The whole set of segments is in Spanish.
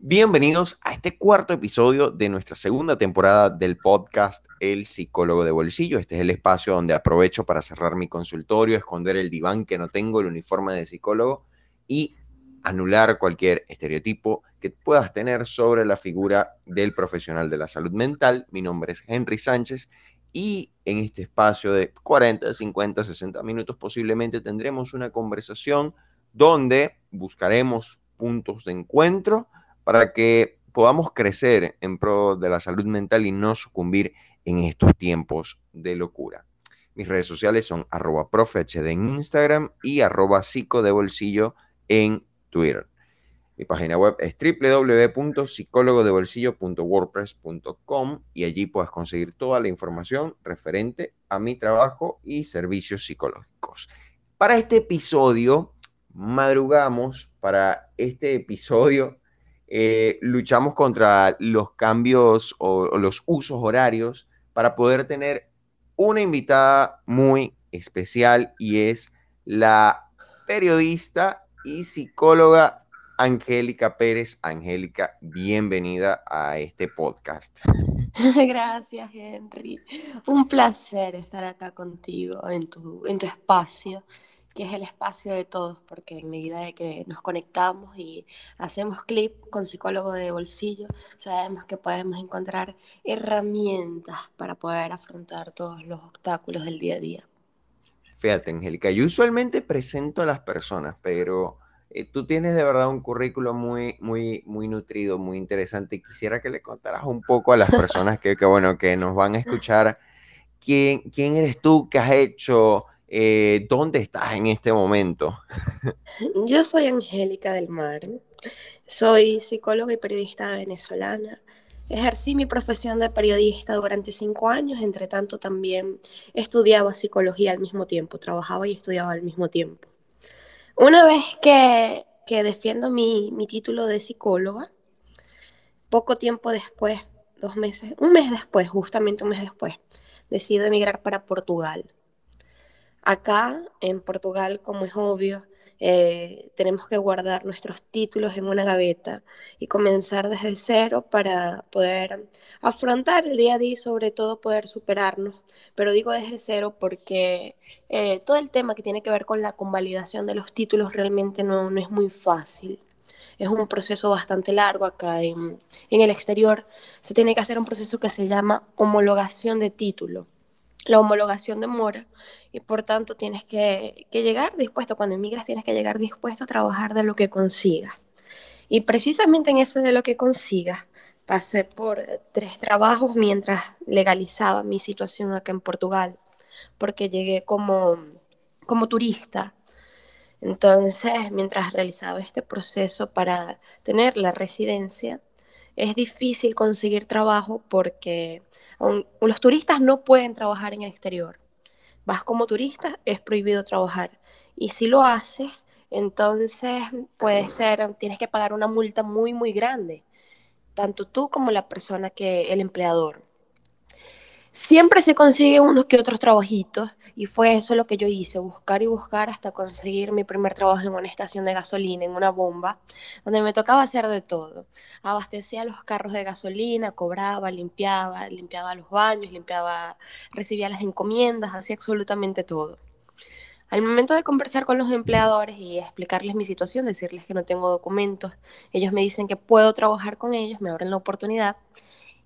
Bienvenidos a este cuarto episodio de nuestra segunda temporada del podcast El psicólogo de bolsillo. Este es el espacio donde aprovecho para cerrar mi consultorio, esconder el diván que no tengo, el uniforme de psicólogo y anular cualquier estereotipo que puedas tener sobre la figura del profesional de la salud mental. Mi nombre es Henry Sánchez y en este espacio de 40, 50, 60 minutos posiblemente tendremos una conversación donde buscaremos puntos de encuentro para que podamos crecer en pro de la salud mental y no sucumbir en estos tiempos de locura. Mis redes sociales son arroba profehd en Instagram y arroba psico en Twitter. Mi página web es www.psicólogodebolsillo.wordpress.com y allí puedes conseguir toda la información referente a mi trabajo y servicios psicológicos. Para este episodio, madrugamos para este episodio eh, luchamos contra los cambios o, los usos horarios para poder tener una invitada muy especial y es la periodista y psicóloga Angélica Pérez. Angélica, bienvenida a este podcast. Gracias, Henry. Un placer estar acá contigo en tu, en tu espacio que es el espacio de todos, porque en medida de que nos conectamos y hacemos clip con psicólogo de bolsillo, sabemos que podemos encontrar herramientas para poder afrontar todos los obstáculos del día a día. Fíjate, Angélica, yo usualmente presento a las personas, pero eh, tú tienes de verdad un currículo muy, muy, muy nutrido, muy interesante. Y quisiera que le contaras un poco a las personas que, que bueno, que nos van a escuchar quién, quién eres tú, qué has hecho, eh, ¿Dónde estás en este momento? Yo soy Angélica del Mar, soy psicóloga y periodista venezolana. Ejercí mi profesión de periodista durante cinco años, entre tanto también estudiaba psicología al mismo tiempo, trabajaba y estudiaba al mismo tiempo. Una vez que, que defiendo mi, mi título de psicóloga, poco tiempo después, dos meses, un mes después, justamente un mes después, decido emigrar para Portugal Acá en Portugal, como es obvio, eh, tenemos que guardar nuestros títulos en una gaveta y comenzar desde cero para poder afrontar el día a día y sobre todo poder superarnos. Pero digo desde cero porque eh, todo el tema que tiene que ver con la convalidación de los títulos realmente no, es muy fácil. Es un proceso bastante largo acá en, en el exterior. Se tiene que hacer un proceso que se llama homologación de título la homologación demora y por tanto tienes que, llegar dispuesto, cuando emigras tienes que llegar dispuesto a trabajar de lo que consigas. Y precisamente en ese de lo que consigas, pasé por tres trabajos mientras legalizaba mi situación acá en Portugal, porque llegué como, como turista. Entonces, mientras realizaba este proceso para tener la residencia, es difícil conseguir trabajo porque los turistas no pueden trabajar en el exterior. Vas como turista, es prohibido trabajar. Y si lo haces, entonces puede ser, tienes que pagar una multa muy, muy grande, tanto tú como la persona que, el empleador. Siempre se consigue unos que otros trabajitos y fue eso lo que yo hice, buscar y buscar hasta conseguir mi primer trabajo en una estación de gasolina, en una bomba, donde me tocaba hacer de todo. Abastecía los carros de gasolina, cobraba, limpiaba, limpiaba los baños, limpiaba, recibía las encomiendas, hacía absolutamente todo. Al momento de conversar con los empleadores y explicarles mi situación, decirles que no tengo documentos, ellos me dicen que puedo trabajar con ellos, me abren la oportunidad.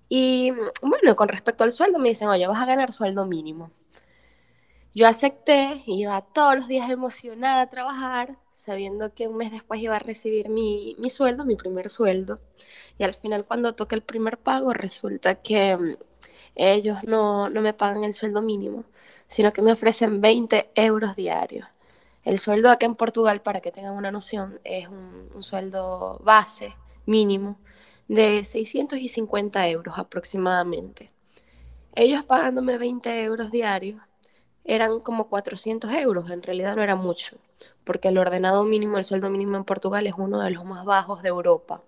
Y bueno, con respecto al sueldo, me dicen, oye, vas a ganar sueldo mínimo. Yo acepté, iba todos los días emocionada a trabajar, sabiendo que un mes después iba a recibir mi, sueldo, mi primer sueldo. Y al final cuando toca el primer pago, resulta que mm, ellos no, me pagan el sueldo mínimo, sino que me ofrecen 20 euros diarios. El sueldo acá en Portugal, para que tengan una noción, es un sueldo base mínimo de 650 euros aproximadamente. Ellos pagándome 20 euros diarios eran como 400 euros, en realidad no era mucho, porque el ordenado mínimo, el sueldo mínimo en Portugal es uno de los más bajos de Europa.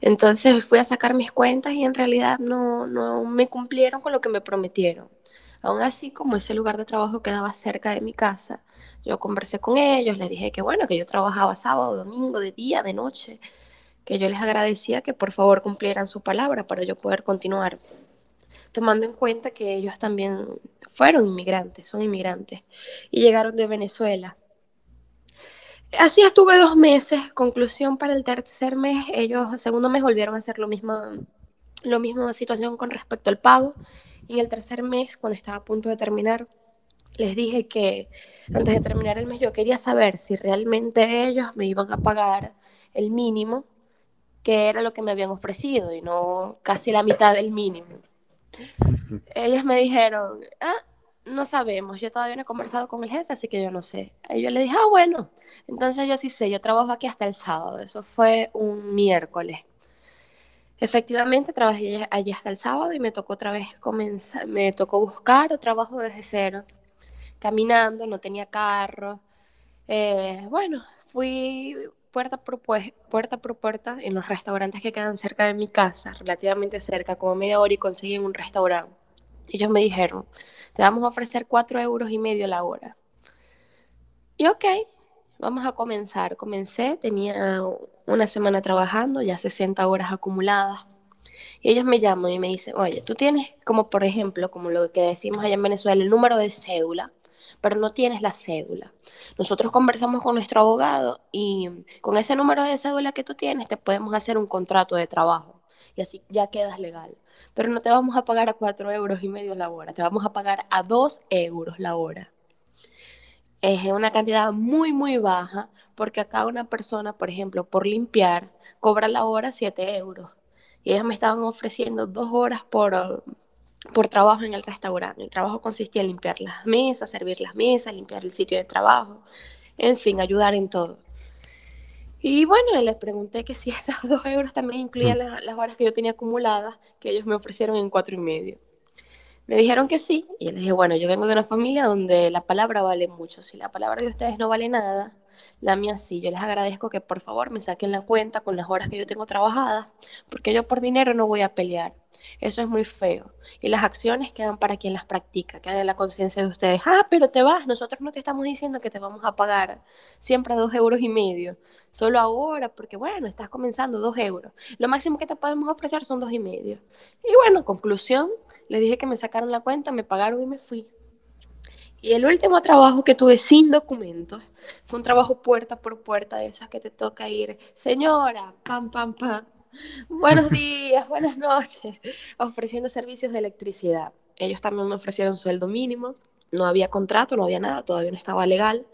Entonces fui a sacar mis cuentas y en realidad no, no me cumplieron con lo que me prometieron. Aún así, como ese lugar de trabajo quedaba cerca de mi casa, yo conversé con ellos, les dije que bueno, que yo trabajaba sábado, domingo, de día, de noche, que yo les agradecía que por favor cumplieran su palabra para yo poder continuar, tomando en cuenta que ellos también fueron inmigrantes, son inmigrantes, y llegaron de Venezuela. Así estuve dos meses, conclusión para el tercer mes, ellos, segundo mes volvieron a hacer lo mismo, lo mismo situación con respecto al pago, y en el tercer mes, cuando estaba a punto de terminar, les dije que antes de terminar el mes yo quería saber si realmente ellos me iban a pagar el mínimo, que era lo que me habían ofrecido, y no casi la mitad del mínimo. Ellos me dijeron, ah, no sabemos, yo todavía no he conversado con el jefe, así que yo no sé. Y yo le dije, ah, bueno, entonces yo sí sé, yo trabajo aquí hasta el sábado, eso fue un miércoles. Efectivamente, trabajé allí hasta el sábado y me tocó otra vez comenzar, me tocó buscar trabajo desde cero, caminando, no tenía carro. Eh, bueno, fui puerta por, puerta por puerta en los restaurantes que quedan cerca de mi casa, relativamente cerca, como media hora, y conseguí un restaurante. Ellos me dijeron, te vamos a ofrecer cuatro euros y medio la hora. Y ok, vamos a comenzar. Comencé, tenía una semana trabajando, ya 60 horas acumuladas. Y ellos me llaman y me dicen, oye, tú tienes, como por ejemplo, como lo que decimos allá en Venezuela, el número de cédula, pero no tienes la cédula. Nosotros conversamos con nuestro abogado y con ese número de cédula que tú tienes te podemos hacer un contrato de trabajo y así ya quedas legal. Pero no te vamos a pagar a cuatro euros y medio la hora, te vamos a pagar a dos euros la hora es una cantidad muy, muy baja, porque acá una persona, por ejemplo, por limpiar, cobra la hora 7 euros. Y ellos me estaban ofreciendo dos horas por, por trabajo en el restaurante. El trabajo consistía en limpiar las mesas, servir las mesas, limpiar el sitio de trabajo, en fin, ayudar en todo. Y bueno, les pregunté que si esas dos euros también incluían las, las horas que yo tenía acumuladas, que ellos me ofrecieron en cuatro y medio. Me dijeron que sí, y les dije, bueno, yo vengo de una familia donde la palabra vale mucho. Si la palabra de ustedes no vale nada, la mía sí. Yo les agradezco que por favor me saquen la cuenta con las horas que yo tengo trabajadas, porque yo por dinero no voy a pelear. Eso es muy feo. Y las acciones quedan para quien las practica, quedan en la conciencia de ustedes. Ah, pero te vas, nosotros no te estamos diciendo que te vamos a pagar siempre dos euros y medio, solo ahora, porque bueno, estás comenzando dos euros. Lo máximo que te podemos ofrecer son dos y medio. Y bueno, conclusión, les dije que me sacaron la cuenta, me pagaron y me fui. Y el último trabajo que tuve sin documentos fue un trabajo puerta por puerta de esas que te toca ir, señora, pam, pam, pam, Buenos días, buenas noches, ofreciendo servicios de electricidad. Ellos también me ofrecieron sueldo mínimo, no había contrato, no había nada, todavía no estaba legal.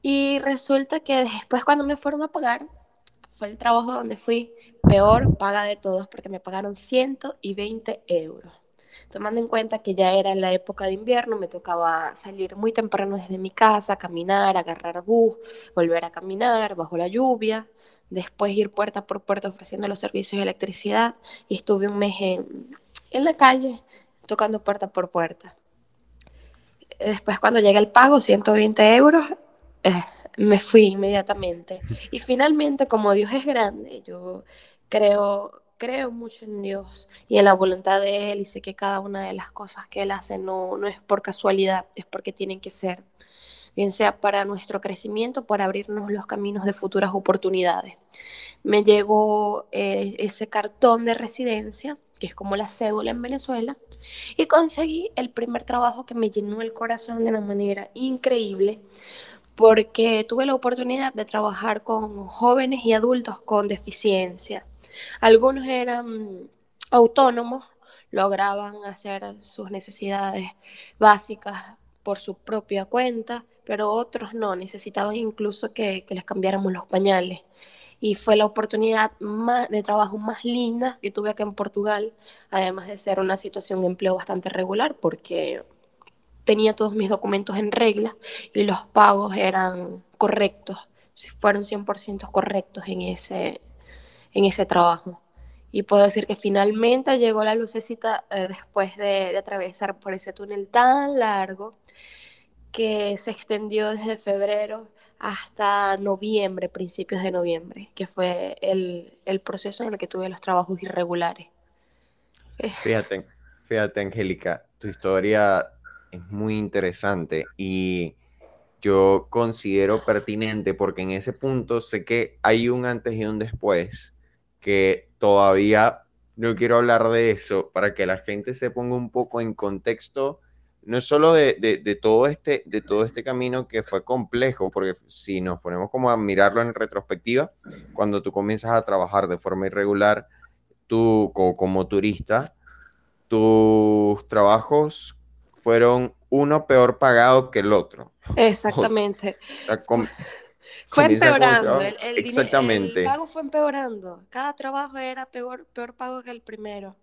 Y resulta que después cuando me fueron a pagar, fue el trabajo donde fui peor paga de todos porque me pagaron 120 euros. Tomando en cuenta que ya era en la época de invierno, me tocaba salir muy temprano desde mi casa, caminar, agarrar bus, volver a caminar bajo la lluvia después ir puerta por puerta ofreciendo los servicios de electricidad y estuve un mes en, la calle tocando puerta por puerta. Después cuando llegué el pago, 120 euros, eh, me fui inmediatamente. Y finalmente, como Dios es grande, yo creo, creo mucho en Dios y en la voluntad de Él y sé que cada una de las cosas que Él hace no, no es por casualidad, es porque tienen que ser bien sea para nuestro crecimiento, para abrirnos los caminos de futuras oportunidades. Me llegó eh, ese cartón de residencia, que es como la cédula en Venezuela, y conseguí el primer trabajo que me llenó el corazón de una manera increíble, porque tuve la oportunidad de trabajar con jóvenes y adultos con deficiencia. Algunos eran autónomos, lograban hacer sus necesidades básicas por su propia cuenta, pero otros no, necesitaban incluso que, les cambiáramos los pañales. Y fue la oportunidad más, de trabajo más linda que tuve acá en Portugal, además de ser una situación de empleo bastante regular, porque tenía todos mis documentos en regla y los pagos eran correctos, fueron 100% correctos en ese, en ese trabajo. Y puedo decir que finalmente llegó la lucecita eh, después de, de, atravesar por ese túnel tan largo que se extendió desde febrero hasta noviembre, principios de noviembre, que fue el, el proceso en el que tuve los trabajos irregulares. Fíjate, fíjate, Angélica, tu historia es muy interesante y yo considero pertinente porque en ese punto sé que hay un antes y un después que todavía no quiero hablar de eso para que la gente se ponga un poco en contexto no solo de, de, todo este, de todo este camino que fue complejo, porque si nos ponemos como a mirarlo en retrospectiva, cuando tú comienzas a trabajar de forma irregular, tú como, turista, tus trabajos fueron uno peor pagado que el otro. Exactamente. Fue empeorando. El, Exactamente. el pago fue empeorando. Cada trabajo era peor, peor pago que el primero.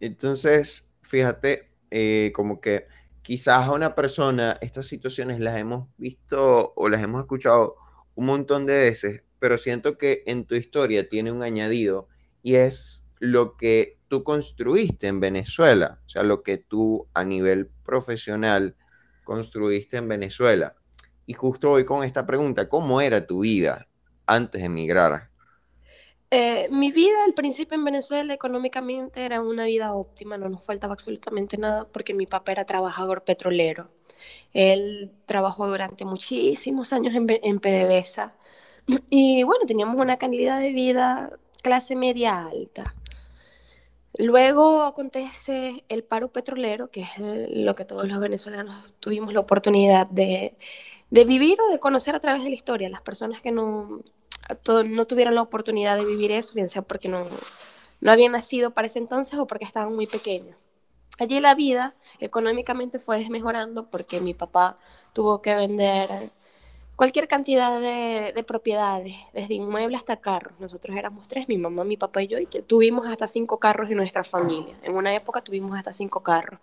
Entonces, fíjate, eh, como que quizás a una persona estas situaciones las hemos visto o las hemos escuchado un montón de veces, pero siento que en tu historia tiene un añadido y es lo que tú construiste en Venezuela, o sea, lo que tú a nivel profesional construiste en Venezuela. Y justo hoy con esta pregunta, ¿cómo era tu vida antes de emigrar? Eh, mi vida al principio en Venezuela económicamente era una vida óptima, no nos faltaba absolutamente nada porque mi papá era trabajador petrolero. Él trabajó durante muchísimos años en, en PDVSA y bueno, teníamos una calidad de vida clase media alta. Luego acontece el paro petrolero, que es lo que todos los venezolanos tuvimos la oportunidad de, de vivir o de conocer a través de la historia. Las personas que no, no tuvieron la oportunidad de vivir eso, bien sea porque no, no habían nacido para ese entonces o porque estaban muy pequeños. Allí la vida económicamente fue desmejorando porque mi papá tuvo que vender cualquier cantidad de, propiedades, desde inmuebles hasta carros. Nosotros éramos tres, mi mamá, mi papá y yo, y tuvimos hasta cinco carros en nuestra familia. En una época tuvimos hasta cinco carros.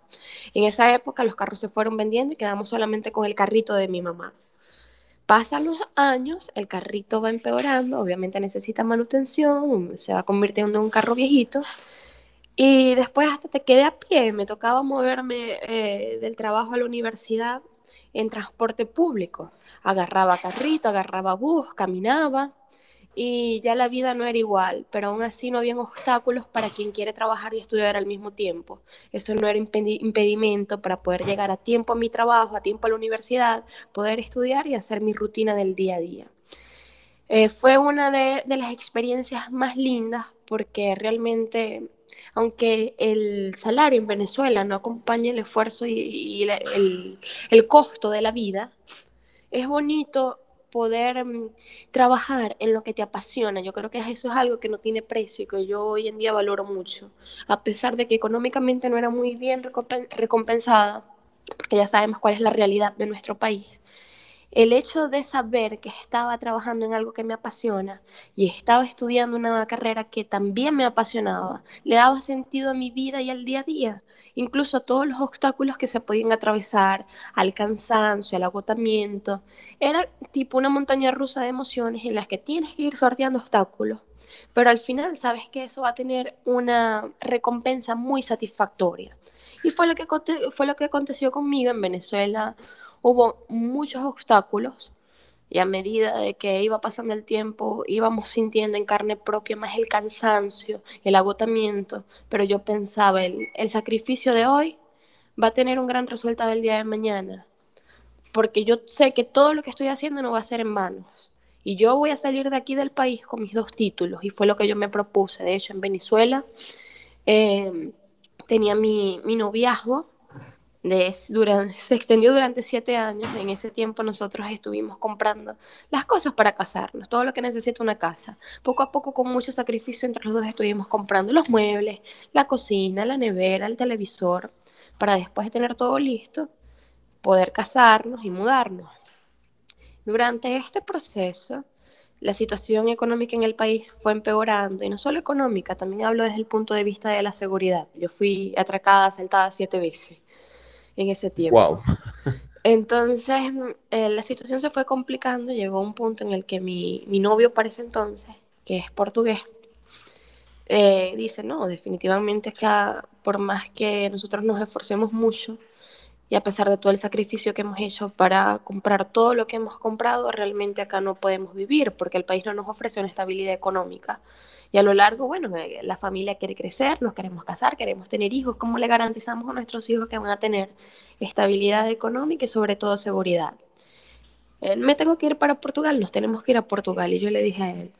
En esa época los carros se fueron vendiendo y quedamos solamente con el carrito de mi mamá. Pasan los años, el carrito va empeorando, obviamente necesita manutención, se va convirtiendo en un carro viejito. Y después hasta te quedé a pie, me tocaba moverme eh, del trabajo a la universidad en transporte público. Agarraba carrito, agarraba bus, caminaba y ya la vida no era igual, pero aún así no habían obstáculos para quien quiere trabajar y estudiar al mismo tiempo. Eso no era impedimento para poder llegar a tiempo a mi trabajo, a tiempo a la universidad, poder estudiar y hacer mi rutina del día a día. Eh, fue una de, las experiencias más lindas porque realmente, aunque el salario en Venezuela no acompaña el esfuerzo y, el, el costo de la vida, es bonito poder mm, trabajar en lo que te apasiona. Yo creo que eso es algo que no tiene precio y que yo hoy en día valoro mucho, a pesar de que económicamente no era muy bien recompensada, porque ya sabemos cuál es la realidad de nuestro país el hecho de saber que estaba trabajando en algo que me apasiona y estaba estudiando una carrera que también me apasionaba, le daba sentido a mi vida y al día a día, incluso a todos los obstáculos que se podían atravesar, al cansancio, al agotamiento. Era tipo una montaña rusa de emociones en las que tienes que ir sorteando obstáculos, pero al final sabes que eso va a tener una recompensa muy satisfactoria. Y fue lo que, fue lo que aconteció conmigo en Venezuela hubo muchos obstáculos y a medida de que iba pasando el tiempo íbamos sintiendo en carne propia más el cansancio, el agotamiento, pero yo pensaba, el, el sacrificio de hoy va a tener un gran resultado el día de mañana, porque yo sé que todo lo que estoy haciendo no va a ser en manos. Y yo voy a salir de aquí del país con mis dos títulos, y fue lo que yo me propuse. De hecho, en Venezuela eh, tenía mi, mi noviazgo, se extendió durante siete años. En ese tiempo nosotros estuvimos comprando las cosas para casarnos, todo lo que necesita una casa. Poco a poco, con mucho sacrificio, entre los dos estuvimos comprando los muebles, la cocina, la nevera, el televisor, para después de tener todo listo, poder casarnos y mudarnos. Durante este proceso, la situación económica en el país fue empeorando, y no solo económica, también hablo desde el punto de vista de la seguridad. Yo fui atracada, asaltada siete veces en ese tiempo. Entonces, eh, la situación se fue complicando, llegó un punto en el que mi, mi novio para ese entonces, que es portugués, eh, dice, no, definitivamente es que por más que nosotros nos esforcemos mucho, y a pesar de todo el sacrificio que hemos hecho para comprar todo lo que hemos comprado, realmente acá no podemos vivir porque el país no nos ofrece una estabilidad económica. Y a lo largo, bueno, eh, la familia quiere crecer, nos queremos casar, queremos tener hijos. ¿Cómo le garantizamos a nuestros hijos que van a tener estabilidad económica y sobre todo seguridad? Él, me tengo que ir para Portugal, nos tenemos que ir a Portugal. Y yo le dije a él,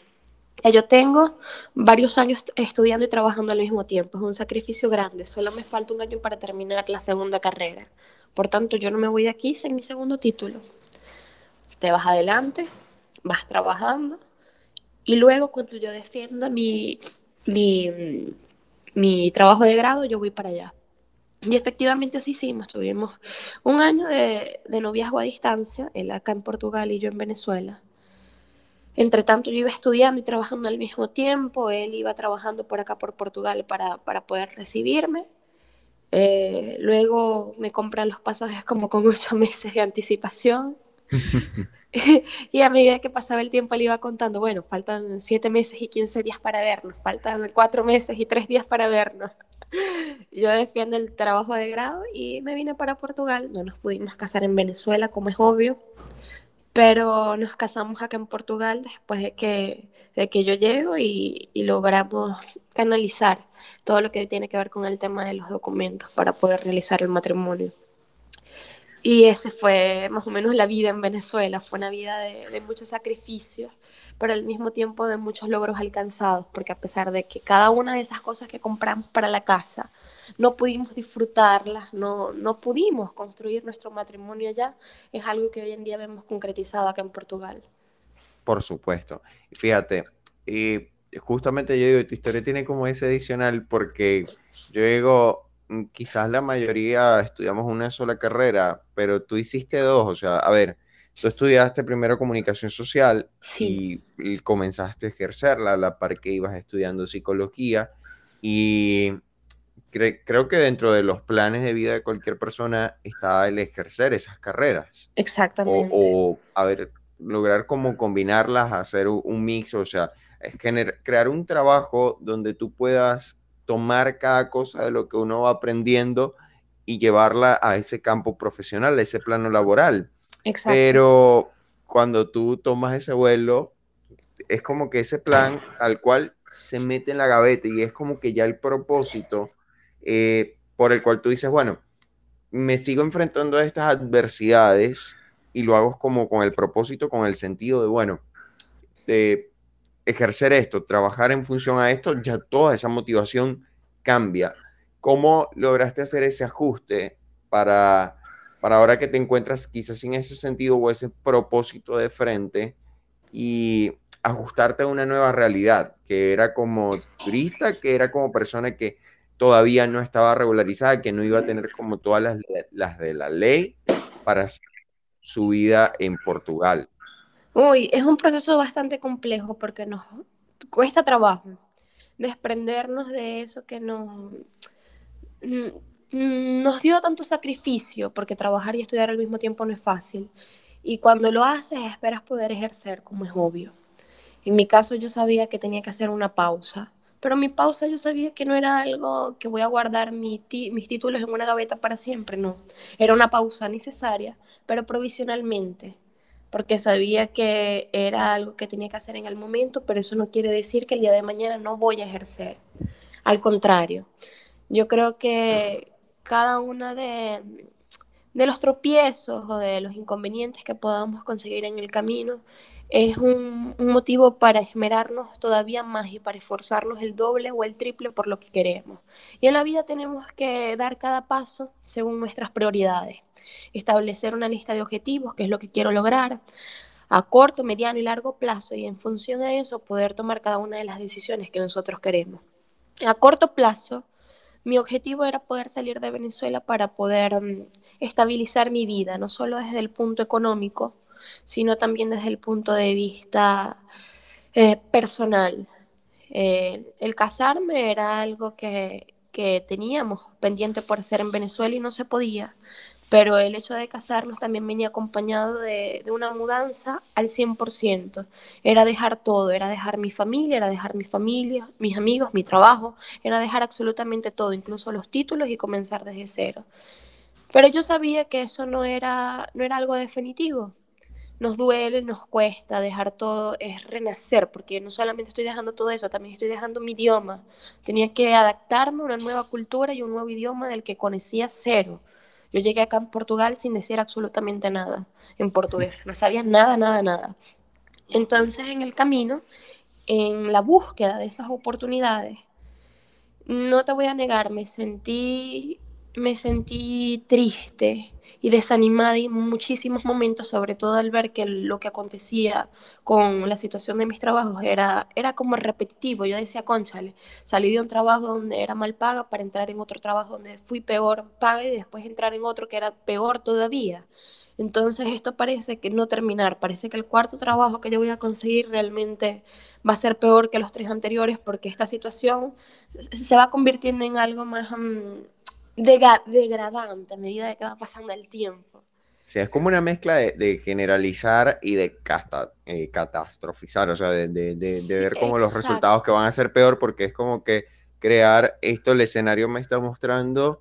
yo tengo varios años estudiando y trabajando al mismo tiempo, es un sacrificio grande, solo me falta un año para terminar la segunda carrera. Por tanto, yo no me voy de aquí sin mi segundo título. Te vas adelante, vas trabajando y luego cuando yo defienda mi, mi, trabajo de grado, yo voy para allá. Y efectivamente así hicimos, tuvimos un año de, de noviazgo a distancia, él acá en Portugal y yo en Venezuela. Entre tanto, yo iba estudiando y trabajando al mismo tiempo, él iba trabajando por acá, por Portugal, para, para poder recibirme. Eh, luego me compran los pasajes como con ocho meses de anticipación. y a medida que pasaba el tiempo le iba contando, bueno, faltan siete meses y quince días para vernos, faltan cuatro meses y tres días para vernos. Yo defiendo el trabajo de grado y me vine para Portugal. No nos pudimos casar en Venezuela, como es obvio pero nos casamos acá en Portugal después de que, de que yo llego y, y, logramos canalizar todo lo que tiene que ver con el tema de los documentos para poder realizar el matrimonio. Y ese fue más o menos la vida en Venezuela, fue una vida de, de muchos sacrificios, pero al mismo tiempo de muchos logros alcanzados, porque a pesar de que cada una de esas cosas que compramos para la casa, no pudimos disfrutarlas, no, no pudimos construir nuestro matrimonio allá, es algo que hoy en día vemos concretizado acá en Portugal. Por supuesto. Fíjate, y justamente yo digo, tu historia tiene como ese adicional porque yo digo, mm, quizás la mayoría estudiamos una sola carrera, pero tú hiciste dos, o sea, a ver, tú estudiaste primero comunicación social sí. y, y, comenzaste a ejercerla a la par que ibas estudiando psicología y cre creo que dentro de los planes de vida de cualquier persona está el ejercer esas carreras. Exactamente. O, o a ver, lograr como combinarlas, hacer un mix, o sea, es crear un trabajo donde tú puedas tomar cada cosa de lo que uno va aprendiendo y llevarla a ese campo profesional, a ese plano laboral. Exacto. Pero cuando tú tomas ese vuelo, es como que ese plan al cual se mete en la gaveta y es como que ya el propósito eh, por el cual tú dices, bueno, me sigo enfrentando a estas adversidades y lo hago como con el propósito, con el sentido de, bueno, de ejercer esto, trabajar en función a esto, ya toda esa motivación cambia. ¿Cómo lograste hacer ese ajuste para, para ahora que te encuentras quizás sin ese sentido o ese propósito de frente y ajustarte a una nueva realidad, que era como turista, que era como persona que todavía no estaba regularizada, que no iba a tener como todas las, las de la ley para su vida en Portugal. Uy, es un proceso bastante complejo porque nos cuesta trabajo desprendernos de eso que nos, nos dio tanto sacrificio, porque trabajar y estudiar al mismo tiempo no es fácil. Y cuando lo haces, esperas poder ejercer, como es obvio. En mi caso, yo sabía que tenía que hacer una pausa pero mi pausa yo sabía que no era algo que voy a guardar mi mis títulos en una gaveta para siempre, no. Era una pausa necesaria, pero provisionalmente, porque sabía que era algo que tenía que hacer en el momento, pero eso no quiere decir que el día de mañana no voy a ejercer. Al contrario, yo creo que cada una de, los tropiezos o de los inconvenientes que podamos conseguir en el camino es un, un, motivo para esmerarnos todavía más y para esforzarnos el doble o el triple por lo que queremos. Y en la vida tenemos que dar cada paso según nuestras prioridades, establecer una lista de objetivos, que es lo que quiero lograr, a corto, mediano y largo plazo, y en función a eso poder tomar cada una de las decisiones que nosotros queremos. A corto plazo, mi objetivo era poder salir de Venezuela para poder um, estabilizar mi vida, no solo desde el punto económico, sino también desde el punto de vista eh, personal. Eh, el casarme era algo que, que teníamos pendiente por hacer en Venezuela y no se podía, pero el hecho de casarnos también venía acompañado de, una mudanza al 100%. Era dejar todo, era dejar mi familia, era dejar mi familia, mis amigos, mi trabajo, era dejar absolutamente todo, incluso los títulos y comenzar desde cero. Pero yo sabía que eso no era, no era algo definitivo. Nos duele, nos cuesta dejar todo, es renacer, porque no solamente estoy dejando todo eso, también estoy dejando mi idioma. Tenía que adaptarme a una nueva cultura y un nuevo idioma del que conocía cero. Yo llegué acá en Portugal sin decir absolutamente nada en portugués, no sabía nada, nada, nada. Entonces en el camino, en la búsqueda de esas oportunidades, no te voy a negar, me sentí me sentí triste y desanimada en muchísimos momentos, sobre todo al ver que lo que acontecía con la situación de mis trabajos era, era como repetitivo. Yo decía, conchale, salí de un trabajo donde era mal paga para entrar en otro trabajo donde fui peor paga y después entrar en otro que era peor todavía. Entonces esto parece que no terminar, parece que el cuarto trabajo que yo voy a conseguir realmente va a ser peor que los tres anteriores porque esta situación se va convirtiendo en algo más... Um, degradante a medida que va pasando el tiempo. Sí, es como una mezcla de, generalizar y de eh, catastrofizar, o sea, de, ver como los resultados que van a ser peor, porque es como que crear esto, el escenario me está mostrando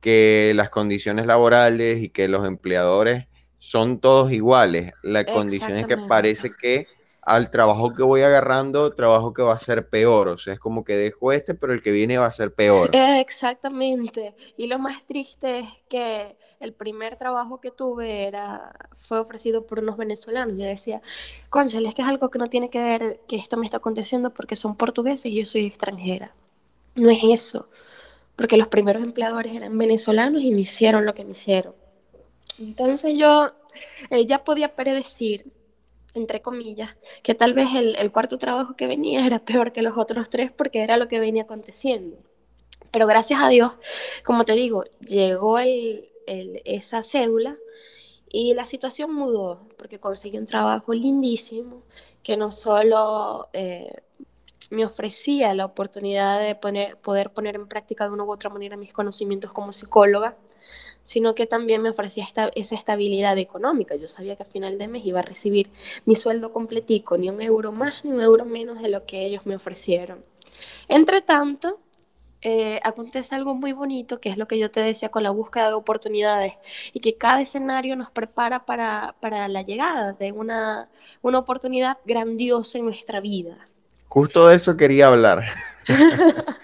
que las condiciones laborales y que los empleadores son todos iguales. La condición es que parece que al trabajo que voy agarrando, trabajo que va a ser peor. O sea, es como que dejo este, pero el que viene va a ser peor. Exactamente. Y lo más triste es que el primer trabajo que tuve era, fue ofrecido por unos venezolanos. Yo decía, conchale, es que es algo que no tiene que ver que esto me está aconteciendo porque son portugueses y yo soy extranjera. No es eso, porque los primeros empleadores eran venezolanos y me hicieron lo que me hicieron. Entonces yo eh, ya podía predecir entre comillas, que tal vez el, cuarto trabajo que venía era peor que los otros tres porque era lo que venía aconteciendo. Pero gracias a Dios, como te digo, llegó esa cédula y la situación mudó porque conseguí un trabajo lindísimo que no solo eh, me ofrecía la oportunidad de poder poner en práctica de una u otra manera mis conocimientos como psicóloga, sino que también me ofrecía esa estabilidad económica. Yo sabía que a final de mes iba a recibir mi sueldo completico, ni un euro más ni un euro menos de lo que ellos me ofrecieron. Entre tanto, eh, acontece algo muy bonito, que es lo que yo te decía con la búsqueda de oportunidades, y que cada escenario nos prepara para, para la llegada de una, una oportunidad grandiosa en nuestra vida. Justo de eso quería hablar.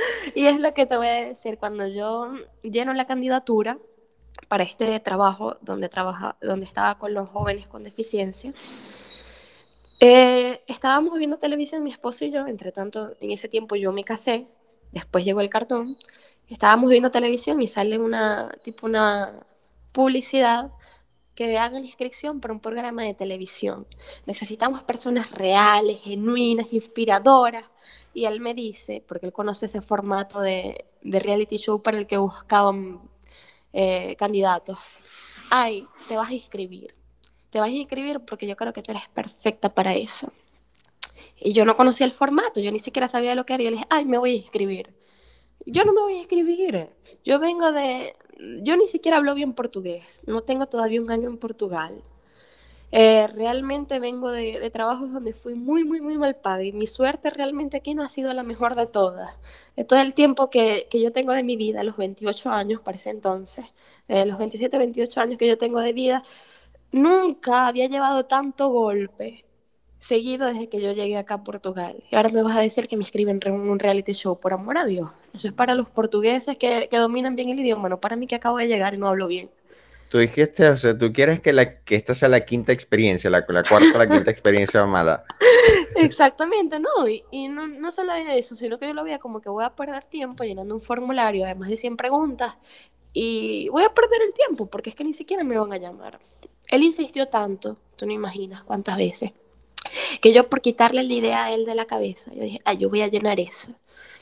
y es lo que te voy a decir, cuando yo lleno la candidatura para este trabajo donde, trabaja, donde estaba con los jóvenes con deficiencia, eh, estábamos viendo televisión, mi esposo y yo, entre tanto, en ese tiempo yo me casé, después llegó el cartón, estábamos viendo televisión y sale una, tipo una publicidad que hagan inscripción para un programa de televisión. Necesitamos personas reales, genuinas, inspiradoras, y él me dice, porque él conoce ese formato de, reality show para el que buscaban eh, candidatos, ay, te vas a inscribir, te vas a inscribir porque yo creo que tú eres perfecta para eso. Y yo no conocía el formato, yo ni siquiera sabía lo que era, yo le dije, ay, me voy a inscribir. Yo no me voy a inscribir, yo vengo de, yo ni siquiera hablo bien portugués, no tengo todavía un año en Portugal. Eh, realmente vengo de, trabajos donde fui muy, muy, muy mal paga y mi suerte realmente aquí no ha sido la mejor de todas. De todo el tiempo que, yo tengo de mi vida, los 28 años, parece entonces, eh, los 27, 28 años que yo tengo de vida, nunca había llevado tanto golpe seguido desde que yo llegué acá a Portugal. Y ahora me vas a decir que me escriben en un reality show, por amor a Dios. Eso es para los portugueses que, que dominan bien el idioma, no para mí que acabo de llegar y no hablo bien. Tú dijiste, o sea, tú quieres que, la, que esta sea la quinta experiencia, la, la cuarta, la quinta experiencia amada. Exactamente, no, y, no, no solo eso, sino que yo lo veía como que voy a perder tiempo llenando un formulario, además de 100 preguntas, y voy a perder el tiempo, porque es que ni siquiera me van a llamar. Él insistió tanto, tú no imaginas cuántas veces, que yo por quitarle la idea a él de la cabeza, yo dije, ah, yo voy a llenar eso.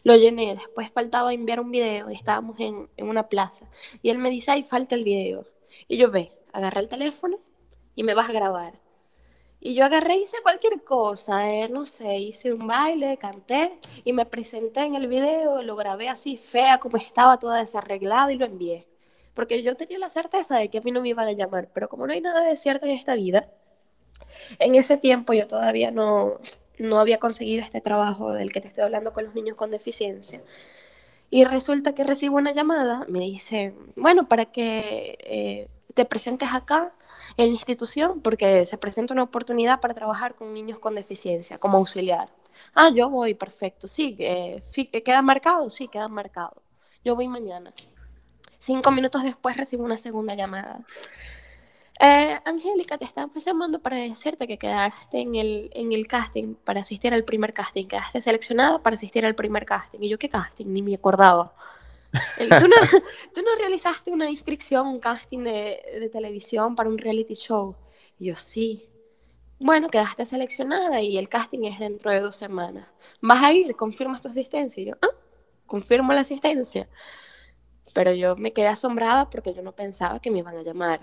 Lo llené, después faltaba enviar un video, estábamos en, en una plaza, y él me dice, ay, falta el video y yo ve, agarra el teléfono y me vas a grabar. Y yo agarré y hice cualquier cosa, eh, no sé, hice un baile, canté y me presenté en el video, lo grabé así fea como estaba, toda desarreglada y lo envié. Porque yo tenía la certeza de que a mí no me iban a llamar, pero como no hay nada de cierto en esta vida, en ese tiempo yo todavía no, no había conseguido este trabajo del que te estoy hablando con los niños con deficiencia. Y resulta que recibo una llamada, me dicen, bueno, para que eh, te presentes acá en la institución, porque se presenta una oportunidad para trabajar con niños con deficiencia, como auxiliar. Ah, yo voy, perfecto, sí, eh, ¿queda marcado? Sí, queda marcado. Yo voy mañana. Cinco minutos después recibo una segunda llamada. Eh, Angélica, te estamos llamando para decirte que quedaste en el, en el casting para asistir al primer casting. Quedaste seleccionada para asistir al primer casting. Y yo, ¿qué casting? Ni me acordaba. ¿Tú, no, ¿Tú no, realizaste una inscripción, un casting de, de, televisión para un reality show? Y yo, sí. Bueno, quedaste seleccionada y el casting es dentro de dos semanas. ¿Vas a ir? ¿Confirmas tu asistencia? Y yo, ah, confirmo la asistencia. Pero yo me quedé asombrada porque yo no pensaba que me iban a llamar.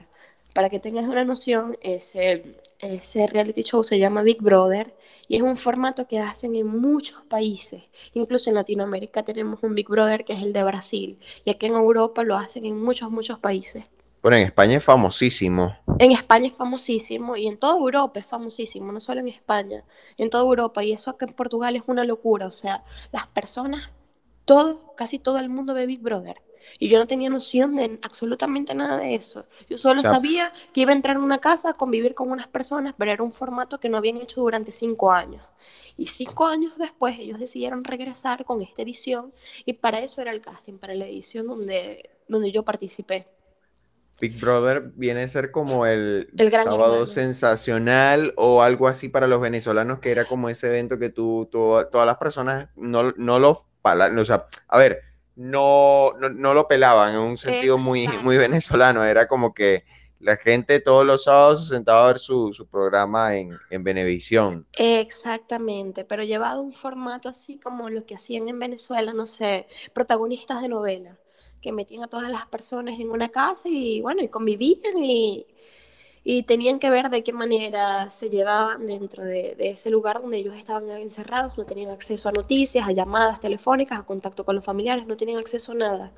Para que tengas una noción, ese, ese reality show se llama Big Brother y es un formato que hacen en muchos países. Incluso en Latinoamérica tenemos un Big Brother que es el de Brasil y aquí en Europa lo hacen en muchos, muchos países. Bueno, en España es famosísimo. En España es famosísimo y en toda Europa es famosísimo, no solo en España, en toda Europa. Y eso acá en Portugal es una locura. O sea, las personas, todo, casi todo el mundo ve Big Brother. Y yo no tenía noción de absolutamente nada de eso. Yo solo sabía que iba a entrar en una casa a convivir con unas personas, pero era un formato que no habían hecho durante cinco años. Y cinco años después ellos decidieron regresar con esta edición y para eso era el casting, para la edición donde, donde yo participé. Big Brother viene a ser como el, sábado sensacional o algo así para los venezolanos, que era como ese evento que tú, todas las personas no, no lo... O sea, a ver, no, no, lo pelaban en un sentido muy, muy venezolano. Era como que la gente todos los sábados se sentaba a ver su, programa en, en Venevisión. Exactamente, pero llevado a un formato así como lo que hacían en Venezuela, no sé, protagonistas de novela, que metían a todas las personas en una casa y bueno, y convivían y, y tenían que ver de qué manera se llevaban dentro de, ese lugar donde ellos estaban encerrados, no tenían acceso a noticias, a llamadas telefónicas, a contacto con los familiares, no tenían acceso a nada.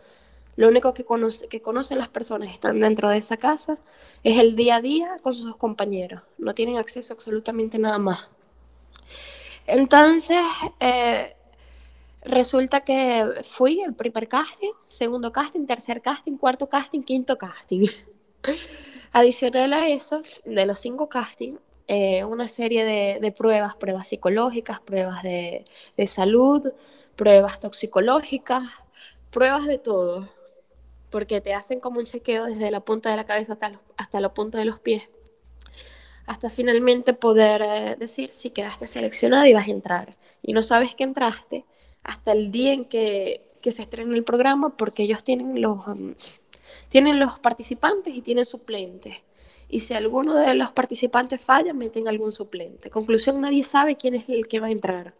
Lo único que, que conocen las personas que están dentro de esa casa es el día a día con sus compañeros, no tienen acceso a absolutamente nada más. Entonces, eh, resulta que fui el primer casting, segundo casting, tercer casting, cuarto casting, quinto casting. Adicional a eso, de los cinco castings, eh, una serie de, pruebas, pruebas psicológicas, pruebas de, salud, pruebas toxicológicas, pruebas de todo, porque te hacen como un chequeo desde la punta de la cabeza hasta, hasta la punta de los pies, hasta finalmente poder eh, decir si quedaste seleccionada y vas a entrar. Y no sabes que entraste hasta el día en que, que se estrena el programa, porque ellos tienen los... Um, tienen los participantes y tienen suplentes. Y si alguno de los participantes falla, meten algún suplente. Conclusión, nadie sabe quién es el que va a entrar.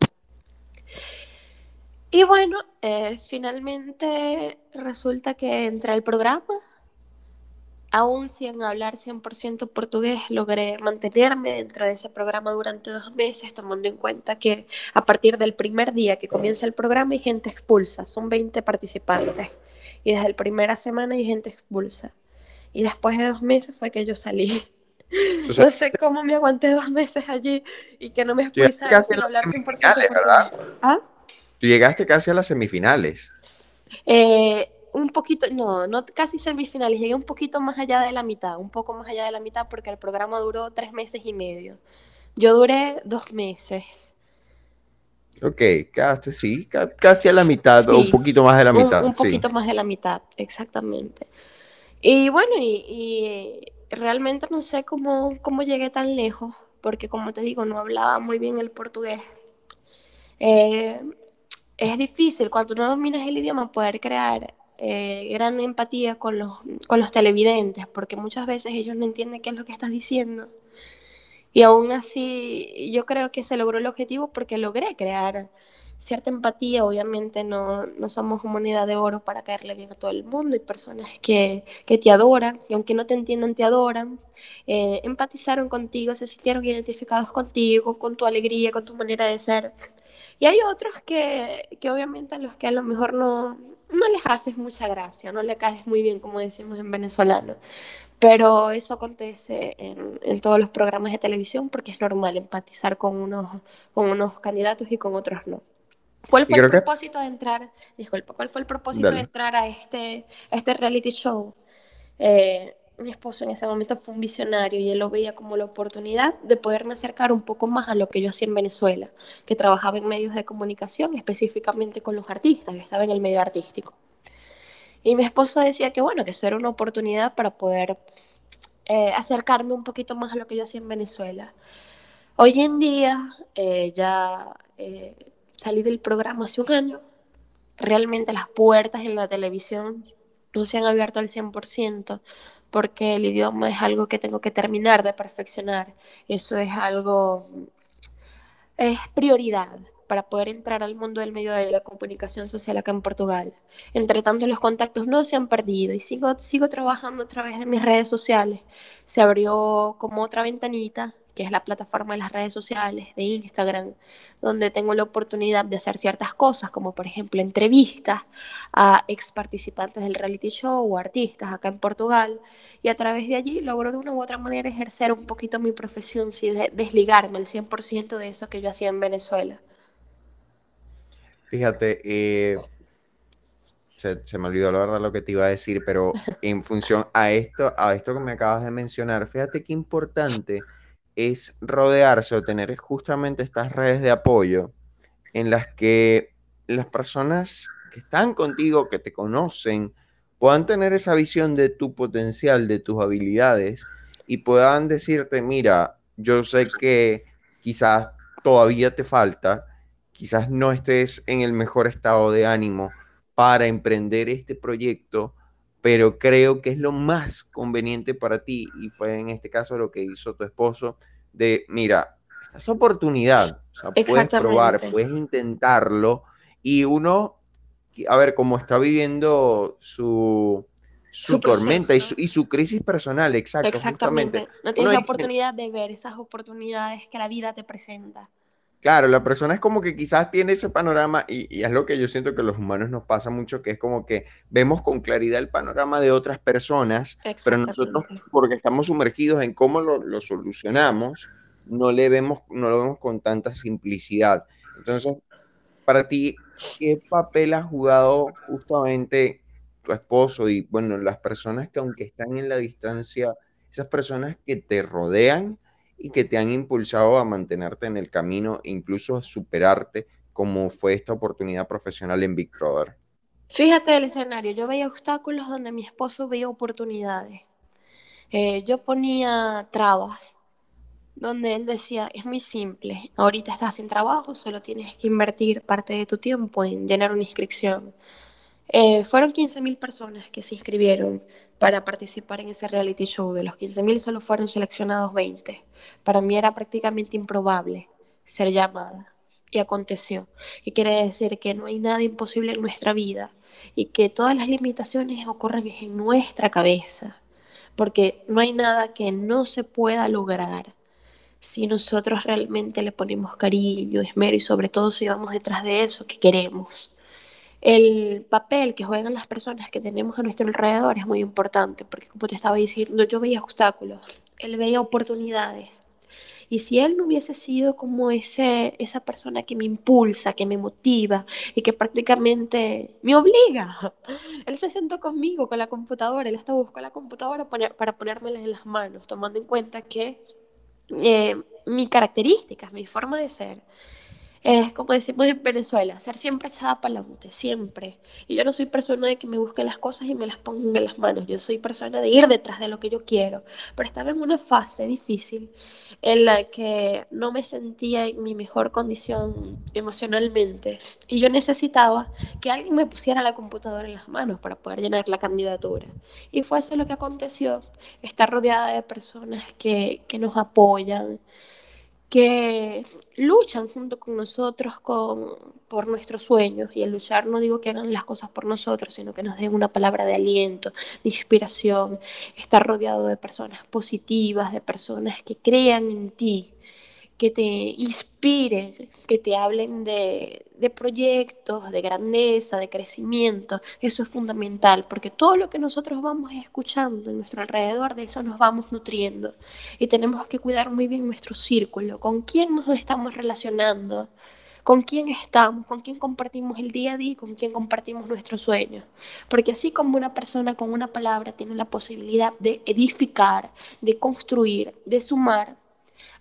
Y bueno, eh, finalmente resulta que entra el programa. Aún sin hablar 100% portugués, logré mantenerme dentro de ese programa durante dos meses, tomando en cuenta que a partir del primer día que comienza el programa hay gente expulsa, son 20 participantes y desde la primera semana hay gente expulsa. Y después de dos meses fue que yo salí. no sé cómo me aguanté dos meses allí y que no me expulsaron sin hablar 100% ¿verdad? ¿Ah? Tú llegaste casi a las semifinales. Eh, un poquito, no, no casi semifinales, llegué un poquito más allá de la mitad, un poco más allá de la mitad porque el programa duró tres meses y medio. Yo duré dos meses. Ok, casi, sí, casi a la mitad o un poquito más de la mitad. Un, poquito más de la mitad, exactamente. Y bueno, y, realmente no sé cómo, cómo llegué tan lejos, porque como te digo, no hablaba muy bien el portugués. Eh, es difícil cuando no dominas el idioma poder crear eh, gran empatía con los, con los televidentes, porque muchas veces ellos no entienden qué es lo que estás diciendo. Y aún así, yo creo que se logró el objetivo porque logré crear cierta empatía. Obviamente no, no somos humanidad de oro para caerle bien a todo el mundo. Hay personas que, que te adoran y aunque no te entiendan, te adoran. Eh, empatizaron contigo, se sintieron identificados contigo, con tu alegría, con tu manera de ser. Y hay otros que, que obviamente a los que a lo mejor no, no les haces mucha gracia, no le caes muy bien, como decimos en venezolano. Pero eso acontece en, todos los programas de televisión porque es normal empatizar con unos, con unos candidatos y con otros no. ¿Cuál fue el propósito de entrar? Disculpa, ¿cuál fue el propósito de entrar a este, este reality show? Eh, mi esposo en ese momento fue un visionario y él lo veía como la oportunidad de poderme acercar un poco más a lo que yo hacía en Venezuela, que trabajaba en medios de comunicación, específicamente con los artistas, yo estaba en el medio artístico. Y mi esposo decía que bueno, que eso era una oportunidad para poder eh, acercarme un poquito más a lo que yo hacía en Venezuela. Hoy en día eh, ya eh, salí del programa hace un año, realmente las puertas en la televisión no se han abierto al 100% porque el idioma es algo que tengo que terminar de perfeccionar. Eso es algo, es prioridad para poder entrar al mundo del medio de la comunicación social acá en Portugal. Entre tanto, los contactos no se han perdido y sigo, sigo trabajando a través de mis redes sociales. Se abrió como otra ventanita que es la plataforma de las redes sociales, de Instagram, donde tengo la oportunidad de hacer ciertas cosas, como por ejemplo entrevistas a ex participantes del reality show o artistas acá en Portugal, y a través de allí logro de una u otra manera ejercer un poquito mi profesión sin desligarme al 100% de eso que yo hacía en Venezuela. Fíjate, eh, se, se, me olvidó la verdad lo que te iba a decir, pero en función a esto, a esto que me acabas de mencionar, fíjate qué importante es rodearse o tener justamente estas redes de apoyo en las que las personas que están contigo, que te conocen, puedan tener esa visión de tu potencial, de tus habilidades y puedan decirte, mira, yo sé que quizás todavía te falta, quizás no estés en el mejor estado de ánimo para emprender este proyecto, pero creo que es lo más conveniente para ti y fue en este caso lo que hizo tu esposo de, mira, esta es oportunidad, o sea, puedes probar, puedes intentarlo y uno, a ver, como está viviendo su, su, tormenta y su, y su, crisis personal, exacto, Exactamente. No tienes la oportunidad de ver esas oportunidades que la vida te presenta. Claro, la persona es como que quizás tiene ese panorama y, es lo que yo siento que a los humanos nos pasa mucho, que es como que vemos con claridad el panorama de otras personas, pero nosotros, porque estamos sumergidos en cómo lo, solucionamos, no, le vemos, no lo vemos con tanta simplicidad. Entonces, para ti, ¿qué papel ha jugado justamente tu esposo y, bueno, las personas que aunque están en la distancia, esas personas que te rodean? Y que te han impulsado a mantenerte en el camino, incluso a superarte, como fue esta oportunidad profesional en Big Brother? Fíjate el escenario, yo veía obstáculos donde mi esposo veía oportunidades. Eh, yo ponía trabas donde él decía, es muy simple, ahorita estás sin trabajo, solo tienes que invertir parte de tu tiempo en llenar una inscripción. Eh, fueron 15.000 personas que se inscribieron para participar en ese reality show. De los 15.000 solo fueron seleccionados 20. Para mí era prácticamente improbable ser llamada. Y aconteció. Y quiere decir que no hay nada imposible en nuestra vida y que todas las limitaciones ocurren en nuestra cabeza. Porque no hay nada que no se pueda lograr si nosotros realmente le ponemos cariño, esmero y sobre todo si vamos detrás de eso que queremos el papel que juegan las personas que tenemos a nuestro alrededor es muy importante, porque como te estaba diciendo, yo veía obstáculos, él veía oportunidades. Y si él no hubiese sido como ese, esa persona que me impulsa, que me motiva y que prácticamente me obliga, él se sentó conmigo con la computadora, él hasta buscó la computadora para ponérmela en las manos, tomando en cuenta que eh, mis características, mi forma de ser, es como decimos en Venezuela, ser siempre echada para adelante, siempre. Y yo no soy persona de que me busque las cosas y me las ponga en las manos, yo soy persona de ir detrás de lo que yo quiero. Pero estaba en una fase difícil en la que no me sentía en mi mejor condición emocionalmente y yo necesitaba que alguien me pusiera la computadora en las manos para poder llenar la candidatura. Y fue eso lo que aconteció, estar rodeada de personas que, que nos apoyan que luchan junto con nosotros con, por nuestros sueños. Y al luchar no digo que hagan las cosas por nosotros, sino que nos den una palabra de aliento, de inspiración, estar rodeado de personas positivas, de personas que crean en ti, que te inspiren, que te hablen de, proyectos, de grandeza, de crecimiento. Eso es fundamental, porque todo lo que nosotros vamos escuchando en nuestro alrededor, de eso nos vamos nutriendo. Y tenemos que cuidar muy bien nuestro círculo, con quién nos estamos relacionando, con quién estamos, con quién compartimos el día a día con quién compartimos nuestros sueños. Porque así como una persona con una palabra tiene la posibilidad de edificar, de construir, de sumar,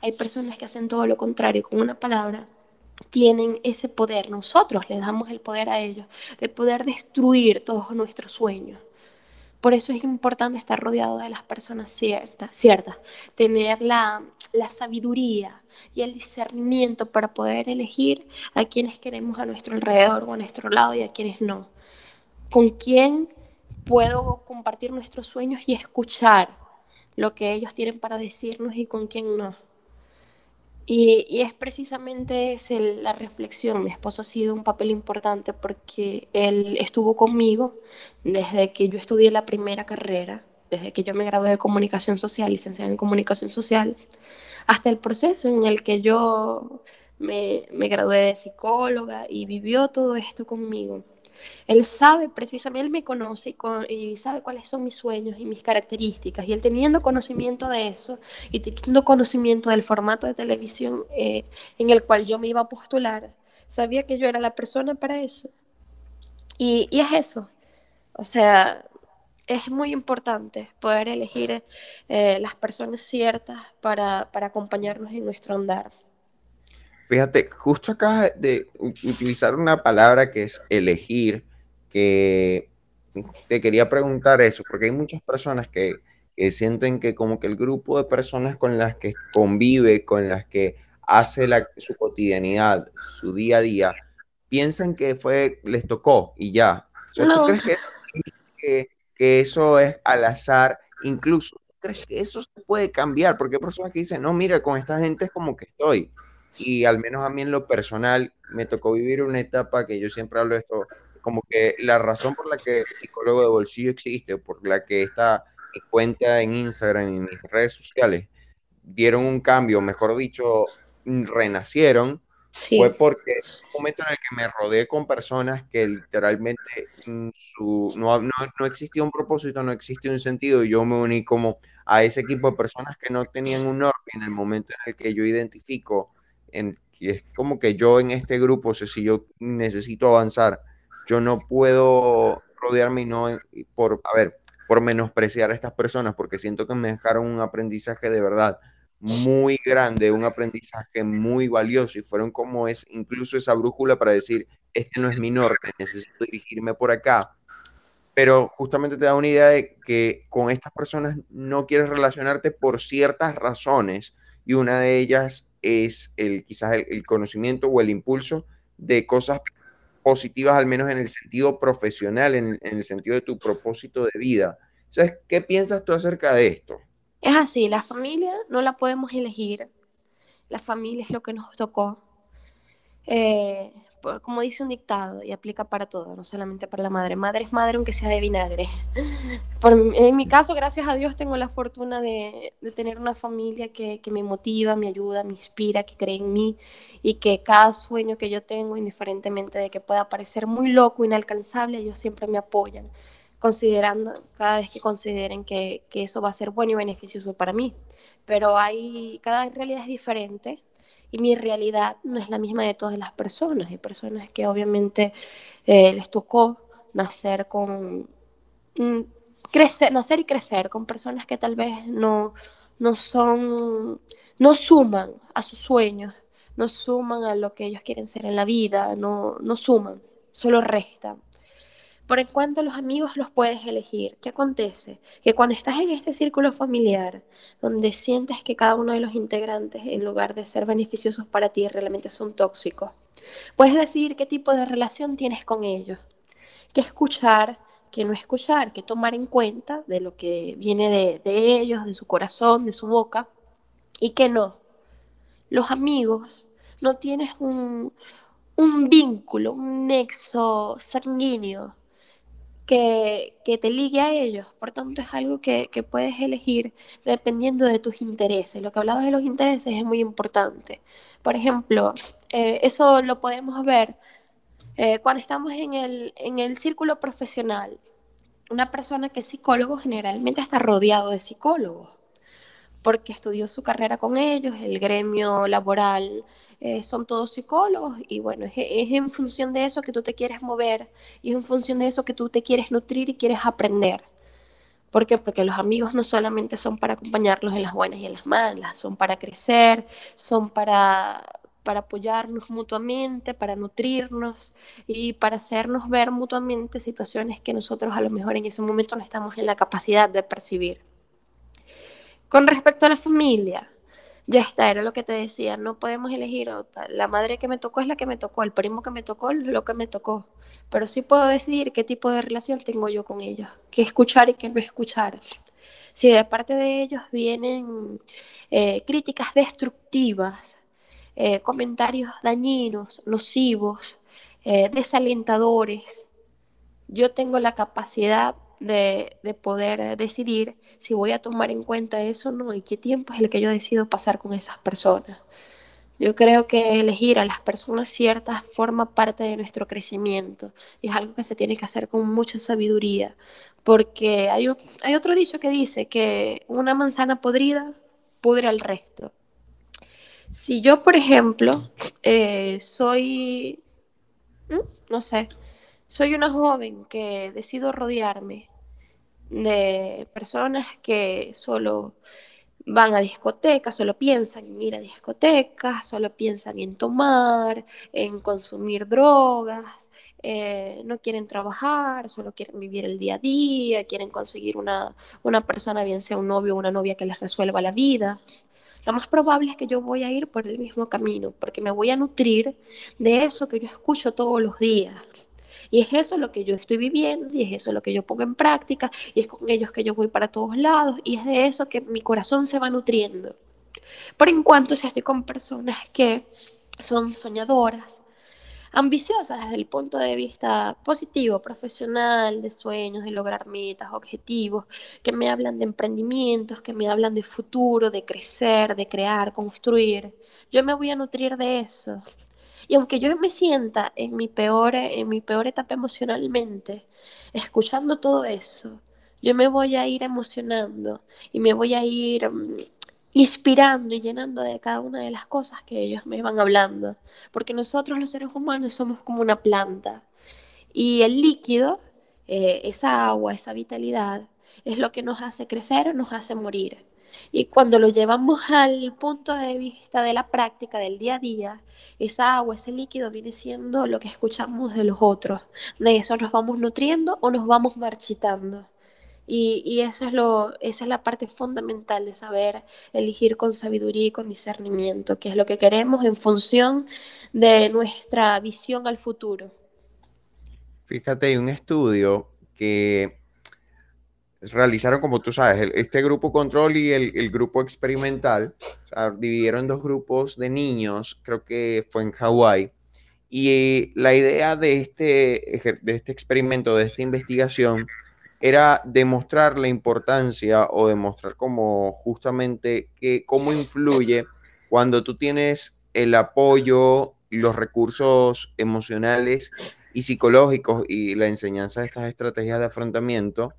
hay personas que hacen todo lo contrario con una palabra tienen ese poder, nosotros les damos el poder a ellos, de poder destruir todos nuestros sueños. Por eso es importante estar rodeado de las personas ciertas, ciertas tener la, la sabiduría y el discernimiento para poder elegir a quienes queremos a nuestro alrededor o a nuestro lado y a quienes no. Con quién puedo compartir nuestros sueños y escuchar lo que ellos tienen para decirnos y con quién no. Y, es precisamente es la reflexión. Mi esposo ha sido un papel importante porque él estuvo conmigo desde que yo estudié la primera carrera, desde que yo me gradué de comunicación social, licenciada en comunicación social, hasta el proceso en el que yo me, me gradué de psicóloga y vivió todo esto conmigo. Él sabe precisamente, él me conoce y, sabe cuáles son mis sueños y mis características. Y él teniendo conocimiento de eso y teniendo conocimiento del formato de televisión eh, en el cual yo me iba a postular, sabía que yo era la persona para eso. Y, es eso. O sea, es muy importante poder elegir eh, las personas ciertas para acompañarnos en nuestro andar. Fíjate, justo acá de utilizar una palabra que es elegir, que te quería preguntar eso, porque hay muchas personas que, sienten que como que el grupo de personas con las que convive, con las que hace la, su cotidianidad, su día a día, piensan que fue, les tocó y ya. ¿Tú crees que, que, eso es al azar? Incluso, ¿crees que eso se puede cambiar? Porque hay personas que dicen, no, mira, con esta gente es como que estoy y al menos a mí en lo personal me tocó vivir una etapa que yo siempre hablo de esto, como que la razón por la que psicólogo de bolsillo existe, por la que esta cuenta en Instagram y en mis redes sociales dieron un cambio, mejor dicho, renacieron, fue porque en un momento en el que me rodeé con personas que literalmente mm, su, no, no, no, existía un propósito, no existía un sentido, y yo me uní como a ese equipo de personas que no tenían un norte en el momento en el que yo identifico es como que yo en este grupo, sé si yo necesito avanzar, yo no puedo rodearme y no por, a ver, por menospreciar a estas personas, porque siento que me dejaron un aprendizaje de verdad muy grande, un aprendizaje muy valioso y fueron como es incluso esa brújula para decir, este no es mi norte, necesito dirigirme por acá. Pero justamente te da una idea de que con estas personas no quieres relacionarte por ciertas razones y una de ellas es el, quizás el, conocimiento o el impulso de cosas positivas, al menos en el sentido profesional, en, el sentido de tu propósito de vida. ¿Sabes qué piensas tú acerca de esto? Es así, la familia no la podemos elegir, la familia es lo que nos tocó. Eh, como dice un dictado, y aplica para todo, no solamente para la madre. Madre es madre aunque sea de vinagre. en mi caso, gracias a Dios, tengo la fortuna de, tener una familia que, me motiva, me ayuda, me inspira, que cree en mí y que cada sueño que yo tengo, indiferentemente de que pueda parecer muy loco, inalcanzable, ellos siempre me apoyan, considerando, cada vez que consideren que, que eso va a ser bueno y beneficioso para mí. Pero hay, cada realidad es diferente y mi realidad no es la misma de todas las personas. Hay personas que obviamente eh, les tocó nacer con mm, crecer, nacer y crecer con personas que tal vez no, no son, no suman a sus sueños, no suman a lo que ellos quieren ser en la vida, no, no suman, solo restan. Por en cuanto a los amigos los puedes elegir, ¿qué acontece? Que cuando estás en este círculo familiar, donde sientes que cada uno de los integrantes, en lugar de ser beneficiosos para ti, realmente son tóxicos, puedes decidir qué tipo de relación tienes con ellos, qué escuchar, qué no escuchar, qué tomar en cuenta de lo que viene de, ellos, de su corazón, de su boca, y qué no. Los amigos no tienes un vínculo, un nexo sanguíneo que, te ligue a ellos. Por tanto, es algo que, puedes elegir dependiendo de tus intereses. Lo que hablabas de los intereses es muy importante. Por ejemplo, eh, eso lo podemos ver eh, cuando estamos en el, en el círculo profesional. Una persona que es psicólogo generalmente está rodeado de psicólogos porque estudió su carrera con ellos, el gremio laboral eh, son todos psicólogos y bueno, es, en función de eso que tú te quieres mover y es en función de eso que tú te quieres nutrir y quieres aprender. ¿Por qué? Porque los amigos no solamente son para acompañarlos en las buenas y en las malas, son para crecer, son para, para apoyarnos mutuamente, para nutrirnos y para hacernos ver mutuamente situaciones que nosotros a lo mejor en ese momento no estamos en la capacidad de percibir. Con respecto a la familia, ya está, era lo que te decía, no podemos elegir, la madre que me tocó es la que me tocó, el primo que me tocó es lo que me tocó, pero sí puedo decidir qué tipo de relación tengo yo con ellos, qué escuchar y qué no escuchar. Si de parte de ellos vienen eh, críticas destructivas, eh, comentarios dañinos, nocivos, eh, desalentadores, yo tengo la capacidad de, de, poder decidir si voy a tomar en cuenta eso o no y qué tiempo es el que yo decido pasar con esas personas. Yo creo que elegir a las personas ciertas forma parte de nuestro crecimiento y es algo que se tiene que hacer con mucha sabiduría, porque hay, hay otro dicho que dice que una manzana podrida pudre al resto. Si yo, por ejemplo, eh, soy, no sé, soy una joven que decido rodearme de personas que solo van a discotecas, solo piensan en ir a discotecas, solo piensan en tomar, en consumir drogas, eh, no quieren trabajar, solo quieren vivir el día a día, quieren conseguir una, una persona, bien sea un novio o una novia que les resuelva la vida. Lo más probable es que yo voy a ir por el mismo camino, porque me voy a nutrir de eso que yo escucho todos los días y es eso lo que yo estoy viviendo y es eso lo que yo pongo en práctica y es con ellos que yo voy para todos lados y es de eso que mi corazón se va nutriendo. Por en cuanto si estoy con personas que son soñadoras, ambiciosas desde el punto de vista positivo, profesional, de sueños, de lograr metas, objetivos, que me hablan de emprendimientos, que me hablan de futuro, de crecer, de crear, construir. Yo me voy a nutrir de eso. Y aunque yo me sienta en mi peor, en mi peor etapa emocionalmente, escuchando todo eso, yo me voy a ir emocionando y me voy a ir mm, inspirando y llenando de cada una de las cosas que ellos me van hablando. Porque nosotros los seres humanos somos como una planta. Y el líquido, eh, esa agua, esa vitalidad, es lo que nos hace crecer o nos hace morir. Y cuando lo llevamos al punto de vista de la práctica del día a día, esa agua, ese líquido viene siendo lo que escuchamos de los otros. De eso nos vamos nutriendo o nos vamos marchitando. Y, esa es la parte fundamental de saber elegir con sabiduría y con discernimiento, que es lo que queremos en función de nuestra visión al futuro. Fíjate, hay un estudio que realizaron, como tú sabes, este grupo control y el, grupo experimental. dividieron dos grupos de niños, creo que fue en Hawái. Y la idea de este, de este experimento, de esta investigación, era demostrar la importancia o demostrar cómo justamente que, cómo influye cuando tú tienes el apoyo, los recursos emocionales y psicológicos y la enseñanza de estas estrategias de afrontamiento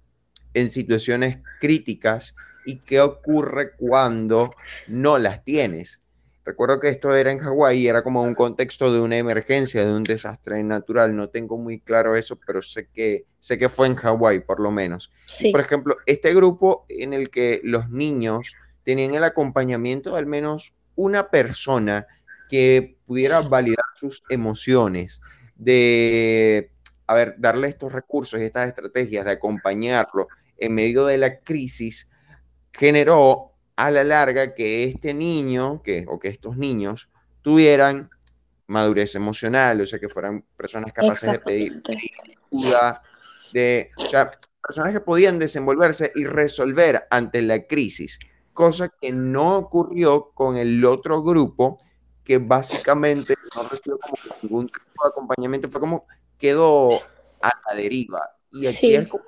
en situaciones críticas y qué ocurre cuando no las tienes. Recuerdo que esto era en Hawái, era como un contexto de una emergencia, de un desastre natural. No tengo muy claro eso, pero sé que, sé que fue en Hawái, por lo menos. Por ejemplo, este grupo en el que los niños tenían el acompañamiento de al menos una persona que pudiera validar sus emociones, de, a ver, darle estos recursos y estas estrategias de acompañarlo en medio de la crisis generó a la larga que este niño que, o que estos niños tuvieran madurez emocional, o sea, que fueran personas capaces de pedir ayuda, de, o sea, personas que podían desenvolverse y resolver ante la crisis, cosa que no ocurrió con el otro grupo que básicamente no recibió como ningún tipo de acompañamiento, fue como quedó a la deriva. Y aquí es como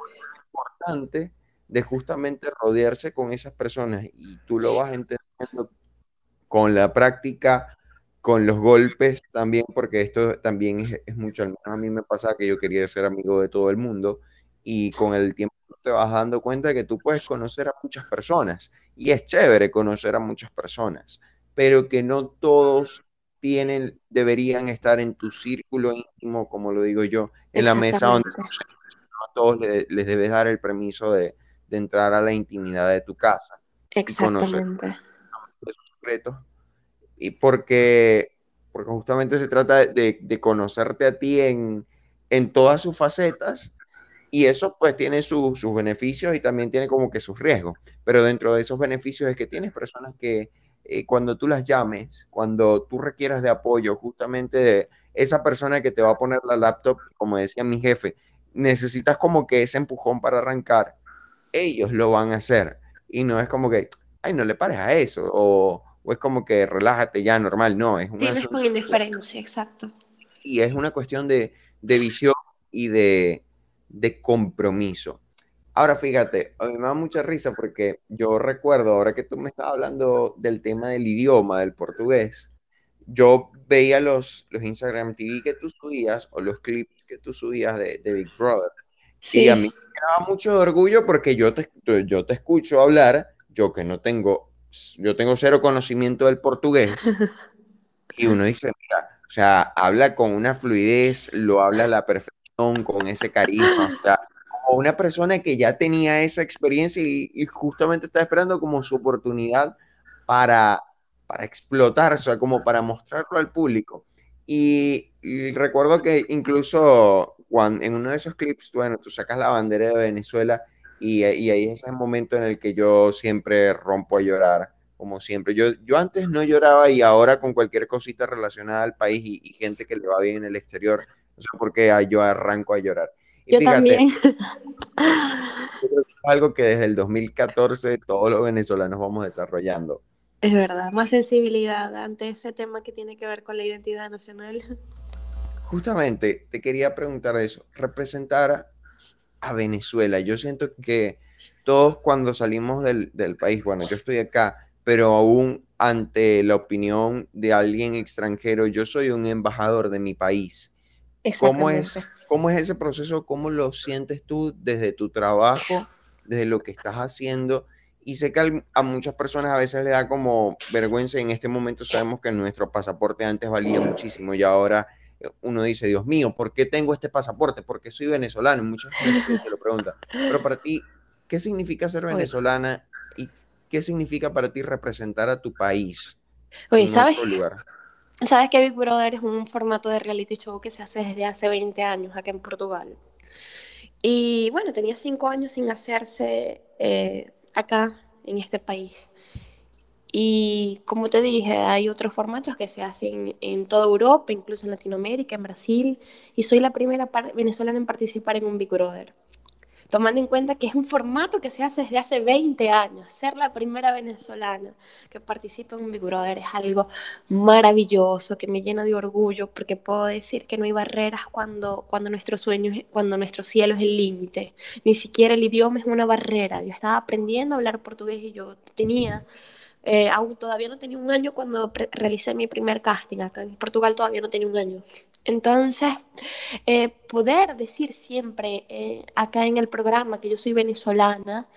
importante de justamente rodearse con esas personas. Y tú lo vas entendiendo con la práctica, con los golpes también, porque esto también es, mucho, al menos a mí me pasa que yo quería ser amigo de todo el mundo. Y con el tiempo te vas dando cuenta de que tú puedes conocer a muchas personas. Y es chévere conocer a muchas personas, pero que no todos tienen, deberían estar en tu círculo íntimo, como lo digo yo, en la mesa donde a todos les, debes dar el permiso de, entrar a la intimidad de tu casa. Exactamente. Y conocer esos secretos. Y porque, porque justamente se trata de, conocerte a ti en, en todas sus facetas y eso pues tiene sus beneficios y también tiene como que sus riesgos. Pero dentro de esos beneficios es que tienes personas que eh, cuando tú las llames, cuando tú requieras de apoyo, justamente de esa persona que te va a poner la laptop, como decía mi jefe, necesitas como que ese empujón para arrancar, ellos lo van a hacer. Y no es como que, ay, no le pares a eso, o, es como que relájate ya, normal, no. Es una Tienes con indiferencia, exacto. Y es una cuestión de, de visión y de, de compromiso. Ahora fíjate, a mí me da mucha risa porque yo recuerdo, ahora que tú me estabas hablando del tema del idioma, del portugués, yo veía los, los Instagram TV que tú subías o los clips que tú subías de, Big Brother. Y a mí me daba mucho orgullo porque yo te, yo te escucho hablar, yo que no tengo, yo tengo cero conocimiento del portugués, y uno dice, mira, o sea, habla con una fluidez, lo habla a la perfección con ese carisma, o sea, como una persona que ya tenía esa experiencia y, justamente está esperando como su oportunidad para, para explotar, o sea, como para mostrarlo al público. Y, recuerdo que incluso cuando, en uno de esos clips, bueno, tú sacas la bandera de Venezuela y, y ahí es el momento en el que yo siempre rompo a llorar, como siempre. Yo, yo antes no lloraba y ahora con cualquier cosita relacionada al país y, y gente que le va bien en el exterior, no sé por qué yo arranco a llorar. Yo también. algo que desde el 2014 todos los venezolanos vamos desarrollando. Es verdad, más sensibilidad ante ese tema que tiene que ver con la identidad nacional. Justamente, te quería preguntar eso, representar a Venezuela. Yo siento que todos cuando salimos del, del país, bueno, yo estoy acá, pero aún ante la opinión de alguien extranjero, yo soy un embajador de mi país ¿Cómo es, ¿Cómo es ese proceso? ¿Cómo lo sientes tú desde tu trabajo, desde lo que estás haciendo? Y sé que a muchas personas a veces le da como vergüenza. En este momento sabemos que nuestro pasaporte antes valía muchísimo y ahora eh, uno dice, Dios mío, ¿por qué tengo este pasaporte? Porque soy venezolano. Muchas veces se lo preguntan. Pero para ti, ¿qué significa ser venezolana y qué significa para ti representar a tu país? Oye, ¿sabes? Lugar? Sabes que Big Brother es un formato de reality show que se hace desde hace 20 años acá en Portugal. Y bueno, tenía 5 años sin hacerse eh, acá, en este país. Y como te dije, hay otros formatos que se hacen en toda Europa, incluso en Latinoamérica, en Brasil. Y soy la primera venezolana en participar en un Big Brother tomando en cuenta que es un formato que se hace desde hace 20 años. Ser la primera venezolana que participa en un Big Brother es algo maravilloso, que me llena de orgullo, porque puedo decir que no hay barreras cuando, cuando nuestro sueño, cuando nuestro cielo es el límite. Ni siquiera el idioma es una barrera. Yo estaba aprendiendo a hablar portugués y yo tenía... Eh, aún todavía no tenía un año cuando realicé mi primer casting acá en Portugal, todavía no tenía un año. Entonces, eh, poder decir siempre eh, acá en el programa que yo soy venezolana,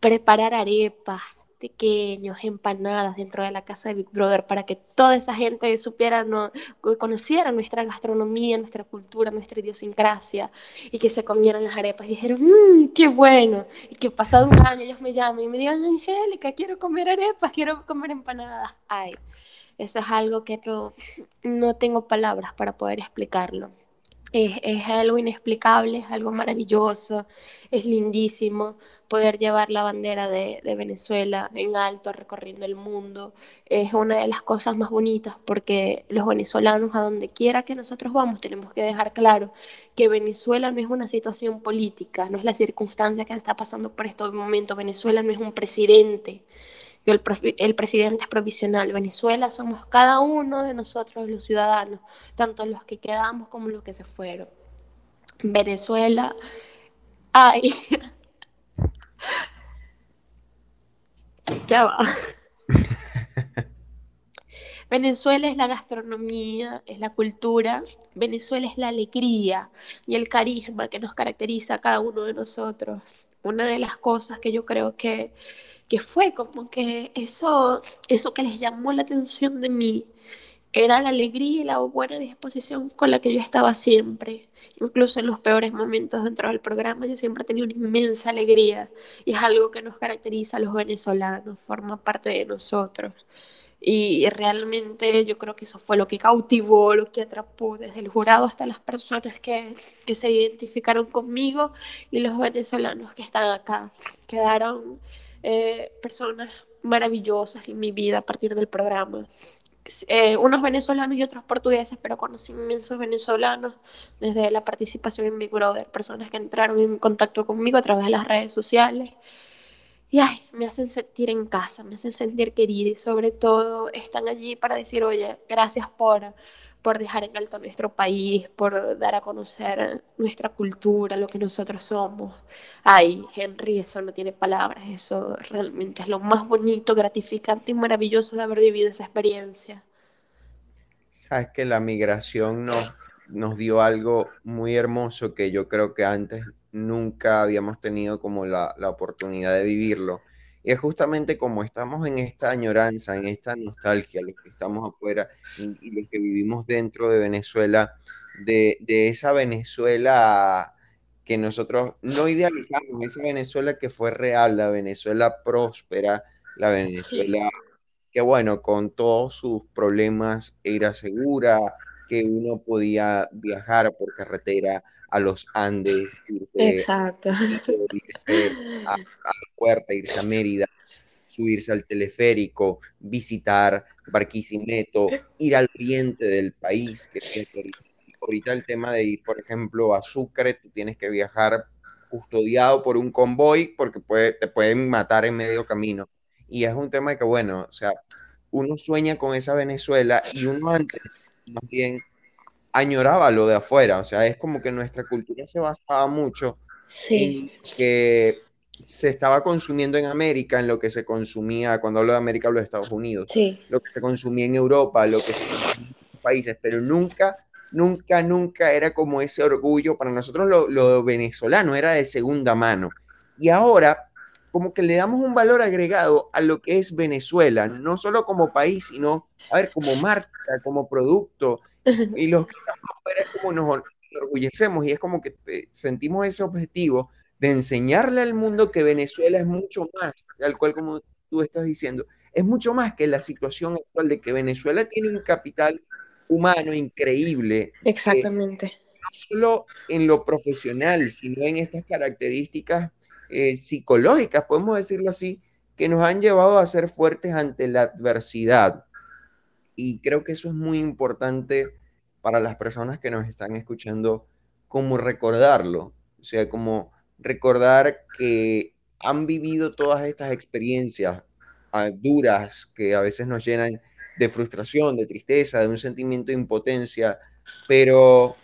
preparar arepas, pequeños, empanadas dentro de la casa de Big Brother para que toda esa gente supiera, no, conociera nuestra gastronomía, nuestra cultura, nuestra idiosincrasia y que se comieran las arepas y dijeron, mmm, qué bueno. Y que pasado un año ellos me llamen y me digan, Angélica, quiero comer arepas, quiero comer empanadas. Ay, eso es algo que no, no tengo palabras para poder explicarlo. Es, es, algo inexplicable, es algo maravilloso, es lindísimo poder llevar la bandera de, de, Venezuela en alto recorriendo el mundo. Es una de las cosas más bonitas porque los venezolanos, a donde quiera que nosotros vamos, tenemos que dejar claro que Venezuela no es una situación política, no es la circunstancia que está pasando por este momento. Venezuela no es un presidente, el, presidente es provisional. Venezuela somos cada uno de nosotros los ciudadanos, tanto los que quedamos como los que se fueron. Venezuela, ay, ya va. Venezuela es la gastronomía, es la cultura, Venezuela es la alegría y el carisma que nos caracteriza a cada uno de nosotros. Una de las cosas que yo creo que, que fue como que eso, eso que les llamó la atención de mí era la alegría y la buena disposición con la que yo estaba siempre. Incluso en los peores momentos dentro del programa yo siempre tenía una inmensa alegría y es algo que nos caracteriza a los venezolanos, forma parte de nosotros. Y realmente yo creo que eso fue lo que cautivó, lo que atrapó desde el jurado hasta las personas que, que se identificaron conmigo y los venezolanos que están acá. Quedaron eh, personas maravillosas en mi vida a partir del programa. Eh, unos venezolanos y otros portugueses, pero conocí inmensos venezolanos desde la participación en Big Brother, personas que entraron en contacto conmigo a través de las redes sociales y ay, me hacen sentir en casa, me hacen sentir querida y sobre todo están allí para decir, oye, gracias por, por dejar en alto nuestro país, por dar a conocer nuestra cultura, lo que nosotros somos. Ay, Henry, eso no tiene palabras, eso realmente es lo más bonito, gratificante y maravilloso de haber vivido esa experiencia. Sabes que la migración nos, nos dio algo muy hermoso que yo creo que antes nunca habíamos tenido como la, oportunidad de vivirlo. Y es justamente como estamos en esta añoranza, en esta nostalgia, los que estamos afuera y, los que vivimos dentro de Venezuela, de, esa Venezuela que nosotros no idealizamos, esa Venezuela que fue real, la Venezuela próspera, la Venezuela que bueno, con todos sus problemas era segura, que uno podía viajar por carretera a los Andes, Exacto. irse a, la puerta, irse a Mérida, subirse al teleférico, visitar Barquisimeto, ir al oriente del país, que ahorita el tema de ir, por ejemplo, a Sucre, tú tienes que viajar custodiado por un convoy porque puede, te pueden matar en medio camino. Y es un tema que, bueno, o sea, uno sueña con esa Venezuela y uno antes, más bien, añoraba lo de afuera, o sea, es como que nuestra cultura se basaba mucho en que se estaba consumiendo en América, en lo que se consumía, cuando hablo de América hablo de Estados Unidos, lo que se consumía en Europa, lo que se consumía en otros países, pero nunca, nunca, nunca era como ese orgullo, para nosotros lo, lo venezolano era de segunda mano. Y ahora como que le damos un valor agregado a lo que es Venezuela, no solo como país, sino, a ver, como marca, como producto, y los que estamos afuera es como nos orgullecemos y es como que sentimos ese objetivo de enseñarle al mundo que Venezuela es mucho más, tal cual como tú estás diciendo, es mucho más que la situación actual de que Venezuela tiene un capital humano increíble. Exactamente. no solo en lo profesional, sino en estas características eh, psicológicas, podemos decirlo así, que nos han llevado a ser fuertes ante la adversidad y creo que eso es muy importante para las personas que nos están escuchando, como recordarlo, o sea, como recordar que han vivido todas estas experiencias ah, duras que a veces nos llenan de frustración, de tristeza, de un sentimiento de impotencia, pero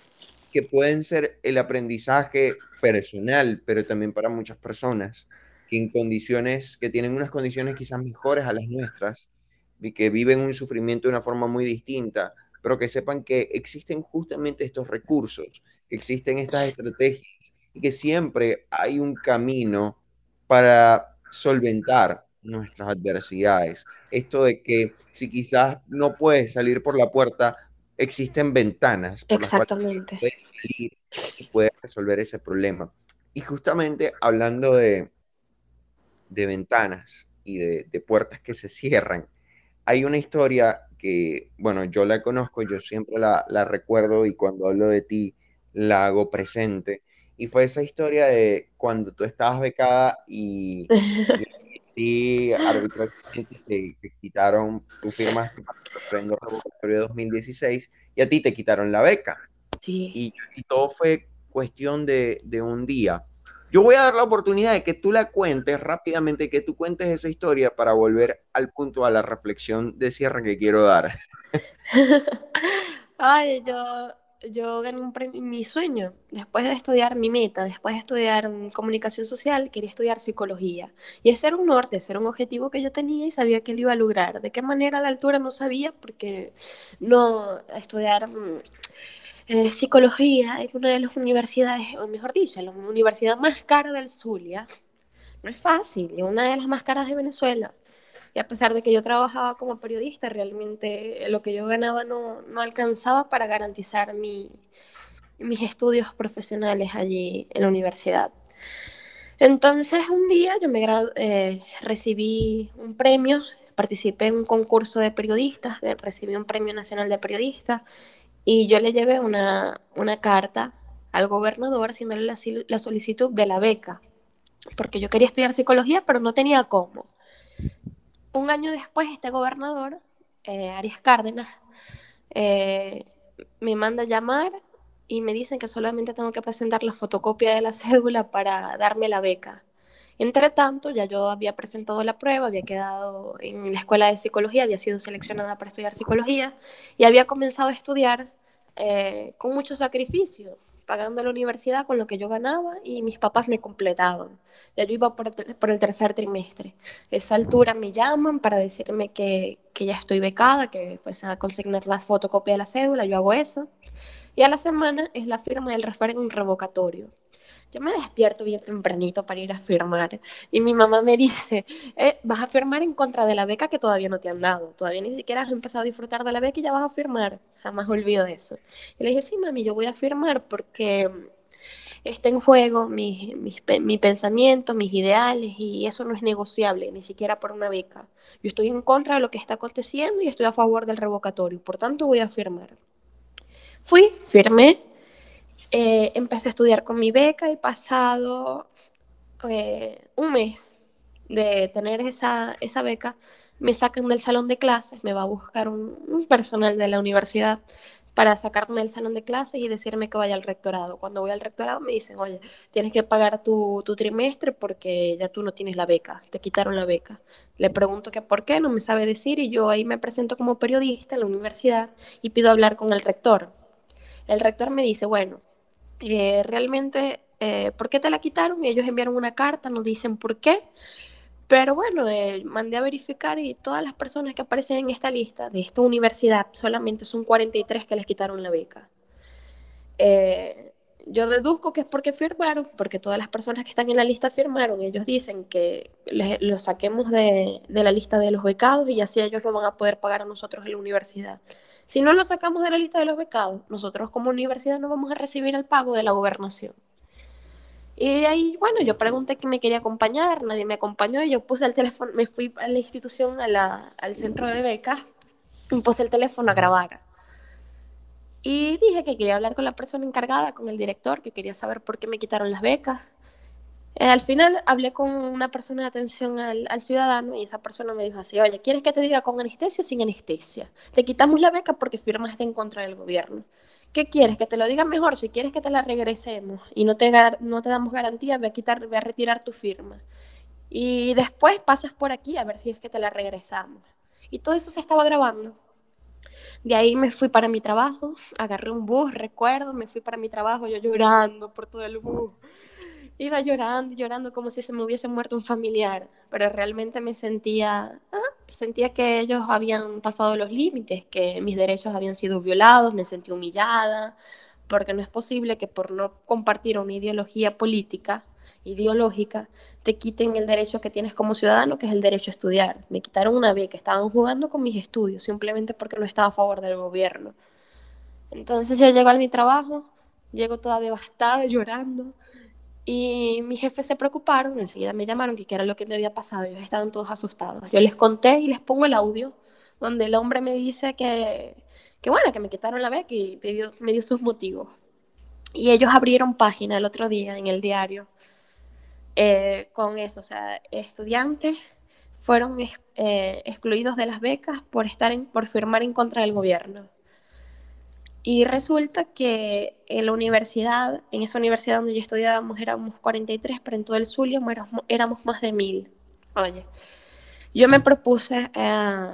que pueden ser el aprendizaje personal, pero también para muchas personas que en condiciones, que tienen unas condiciones quizás mejores a las nuestras, y que viven un sufrimiento de una forma muy distinta, pero que sepan que existen justamente estos recursos, que existen estas estrategias y que siempre hay un camino para solventar nuestras adversidades. Esto de que si quizás no puedes salir por la puerta, existen ventanas por Exactamente. las cuales puedes salir y puedes resolver ese problema. Y justamente hablando de, de ventanas y de, de puertas que se cierran, hay una historia que, bueno, yo la conozco, yo siempre la, recuerdo y cuando hablo de ti la hago presente. Y fue esa historia de cuando tú estabas becada y, y, arbitrariamente te, quitaron, tú firmaste el revocatorio 2016 y a ti te quitaron la beca. Sí. Y, y todo fue cuestión de, de un día. Yo voy a dar la oportunidad de que tú la cuentes rápidamente, que tú cuentes esa historia para volver al punto, a la reflexión de cierre que quiero dar. Ay, yo, yo gané un premio, mi sueño, después de estudiar mi meta, después de estudiar comunicación social, quería estudiar psicología. Y ese era un norte, ese un objetivo que yo tenía y sabía que lo iba a lograr. De qué manera a la altura no sabía, porque no estudiar eh, psicología en una de las universidades, o mejor dicho, la universidad más cara del Zulia, no es fácil, es una de las más caras de Venezuela. Y a pesar de que yo trabajaba como periodista, realmente lo que yo ganaba no, no alcanzaba para garantizar mi, mis estudios profesionales allí en la universidad. Entonces un día yo me eh, recibí un premio, participé en un concurso de periodistas, recibí un premio nacional de periodistas y yo le llevé una, una carta al gobernador haciéndole la, la, solicitud de la beca, porque yo quería estudiar psicología, pero no tenía cómo. Un año después, este gobernador, eh, Arias Cárdenas, eh, me manda a llamar y me dicen que solamente tengo que presentar la fotocopia de la cédula para darme la beca. Entre tanto, ya yo había presentado la prueba, había quedado en la escuela de psicología, había sido seleccionada para estudiar psicología y había comenzado a estudiar eh, con mucho sacrificio, pagando la universidad con lo que yo ganaba y mis papás me completaban. Ya yo iba por, el tercer trimestre. A esa altura me llaman para decirme que, que ya estoy becada, que pues a consignar la fotocopia de la cédula, yo hago eso y a la semana es la firma del referéndum revocatorio. Yo me despierto bien tempranito para ir a firmar y mi mamá me dice, eh, vas a firmar en contra de la beca que todavía no te han dado, todavía ni siquiera has empezado a disfrutar de la beca y ya vas a firmar, jamás olvido eso. Y le dije, sí, mami, yo voy a firmar porque está en juego mi, mi, pensamiento, mis ideales y eso no es negociable, ni siquiera por una beca. Yo estoy en contra de lo que está aconteciendo y estoy a favor del revocatorio, por tanto voy a firmar. Fui, firmé, eh, empecé a estudiar con mi beca y pasado eh, un mes de tener esa, esa, beca, me sacan del salón de clases, me va a buscar un, personal de la universidad para sacarme del salón de clases y decirme que vaya al rectorado. Cuando voy al rectorado me dicen, oye, tienes que pagar tu, tu, trimestre porque ya tú no tienes la beca, te quitaron la beca. Le pregunto que por qué, no me sabe decir y yo ahí me presento como periodista en la universidad y pido hablar con el rector el rector me dice, bueno, eh, realmente, eh, ¿por qué te la quitaron? Ellos enviaron una carta, nos dicen por qué, pero bueno, eh, mandé a verificar y todas las personas que aparecen en esta lista de esta universidad, solamente son 43 que les quitaron la beca. yo deduzco que es porque firmaron, porque todas las personas que están en la lista firmaron. Ellos dicen que los saquemos de, de, la lista de los becados y así ellos no van a poder pagar a nosotros en la universidad. Si no lo sacamos de la lista de los becados, nosotros como universidad no vamos a recibir el pago de la gobernación. Y ahí, bueno, yo pregunté quién me quería acompañar, nadie me acompañó y yo puse el teléfono, me fui a la institución, al centro de becas, y puse el teléfono a grabar. Y dije que quería hablar con la persona encargada, con el director, que quería saber por qué me quitaron las becas. Eh, al final hablé con una persona de atención al, ciudadano y esa persona me dijo así, oye, ¿quieres que te diga con anestesia o sin anestesia? Te quitamos la beca porque firmaste en contra del gobierno. ¿Qué quieres? ¿Que te lo diga mejor? Si quieres que te la regresemos y no te, no te damos garantía, voy a, quitar, voy a retirar tu firma. Y después pasas por aquí a ver si es que te la regresamos. Y todo eso se estaba grabando. De ahí me fui para mi trabajo, agarré un bus, recuerdo, me fui para mi trabajo, yo llorando por todo el bus iba llorando, llorando como si se me hubiese muerto un familiar, pero realmente me sentía, ah, sentía que ellos habían pasado los límites, que mis derechos habían sido violados, me sentí humillada, porque no es posible que por no compartir una ideología política, ideológica, te quiten el derecho que tienes como ciudadano, que es el derecho a estudiar. Me quitaron una beca, estaban jugando con mis estudios, simplemente porque no estaba a favor del gobierno. Entonces yo llego a mi trabajo, llego toda devastada, llorando, y mis jefes se preocuparon, enseguida me llamaron que qué era lo que me había pasado, ellos estaban todos asustados. Yo les conté y les pongo el audio donde el hombre me dice que, que bueno, que me quitaron la beca y me dio, sus motivos. Y ellos abrieron página el otro día en el diario eh, con eso, o sea, estudiantes fueron eh, excluidos de las becas por, estar por firmar en contra del gobierno. Y resulta que en la universidad, en esa universidad donde yo estudiábamos, éramos 43, pero en todo el Zulia éramos, más de mil. Oye, yo me propuse eh,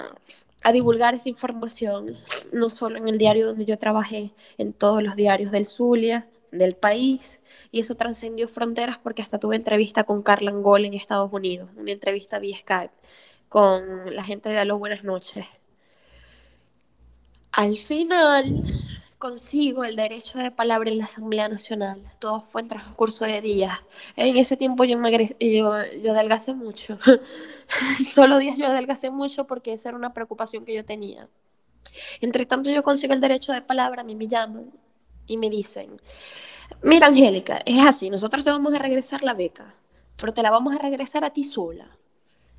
a divulgar esa información, no solo en el diario donde yo trabajé, en todos los diarios del Zulia, del país, y eso trascendió fronteras porque hasta tuve entrevista con Carla Angol en Estados Unidos, una entrevista vía Skype con la gente de Aló Buenas Noches. Al final, consigo el derecho de palabra en la Asamblea Nacional. Todo fue en transcurso de días. En ese tiempo yo, me, yo, yo adelgacé mucho. Solo días yo adelgacé mucho porque esa era una preocupación que yo tenía. Entre tanto yo consigo el derecho de palabra, a mí me llaman y me dicen, mira Angélica, es así, nosotros te vamos a regresar la beca, pero te la vamos a regresar a ti sola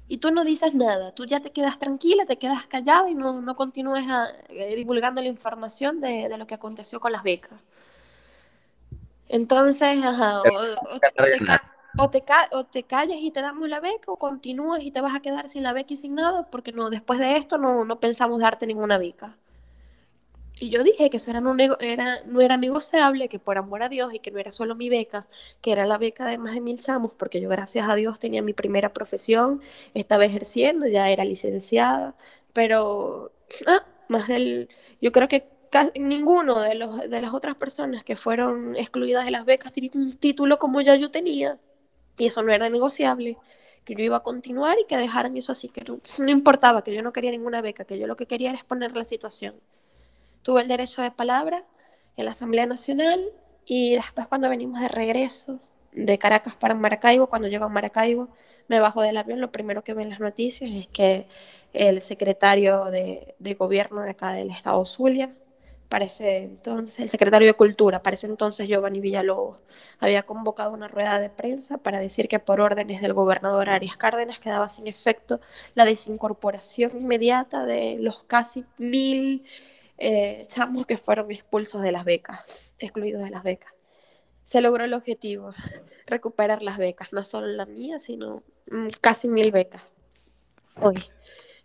y tú no dices nada, tú ya te quedas tranquila, te quedas callada y no, no continúes eh, divulgando la información de, de, lo que aconteció con las becas. Entonces, ajá, o, o, te, o, te, callas y te damos la beca, o continúas y te vas a quedar sin la beca y sin nada, porque no, después de esto no, no pensamos darte ninguna beca. Y yo dije que eso era no, era, no era negociable, que por amor a Dios y que no era solo mi beca, que era la beca de más de mil chamos, porque yo gracias a Dios tenía mi primera profesión, estaba ejerciendo, ya era licenciada, pero ah, más del, yo creo que casi, ninguno de, los, de las otras personas que fueron excluidas de las becas tenía un título como ya yo tenía, y eso no era negociable que yo iba a continuar y que dejaran eso así, que no, no importaba, que yo no quería ninguna beca, que yo lo que quería era exponer la situación tuve el derecho de palabra en la Asamblea Nacional y después cuando venimos de regreso de Caracas para Maracaibo, cuando llego a Maracaibo, me bajo del avión, lo primero que ven las noticias es que el secretario de, gobierno de acá del estado Zulia, parece entonces, el secretario de Cultura, parece entonces Giovanni Villalobos, había convocado una rueda de prensa para decir que por órdenes del gobernador Arias Cárdenas quedaba sin efecto la desincorporación inmediata de los casi mil eh, chamos que fueron expulsos de las becas, excluidos de las becas. Se logró el objetivo, recuperar las becas, no solo las mías, sino mm, casi mil becas. Hoy,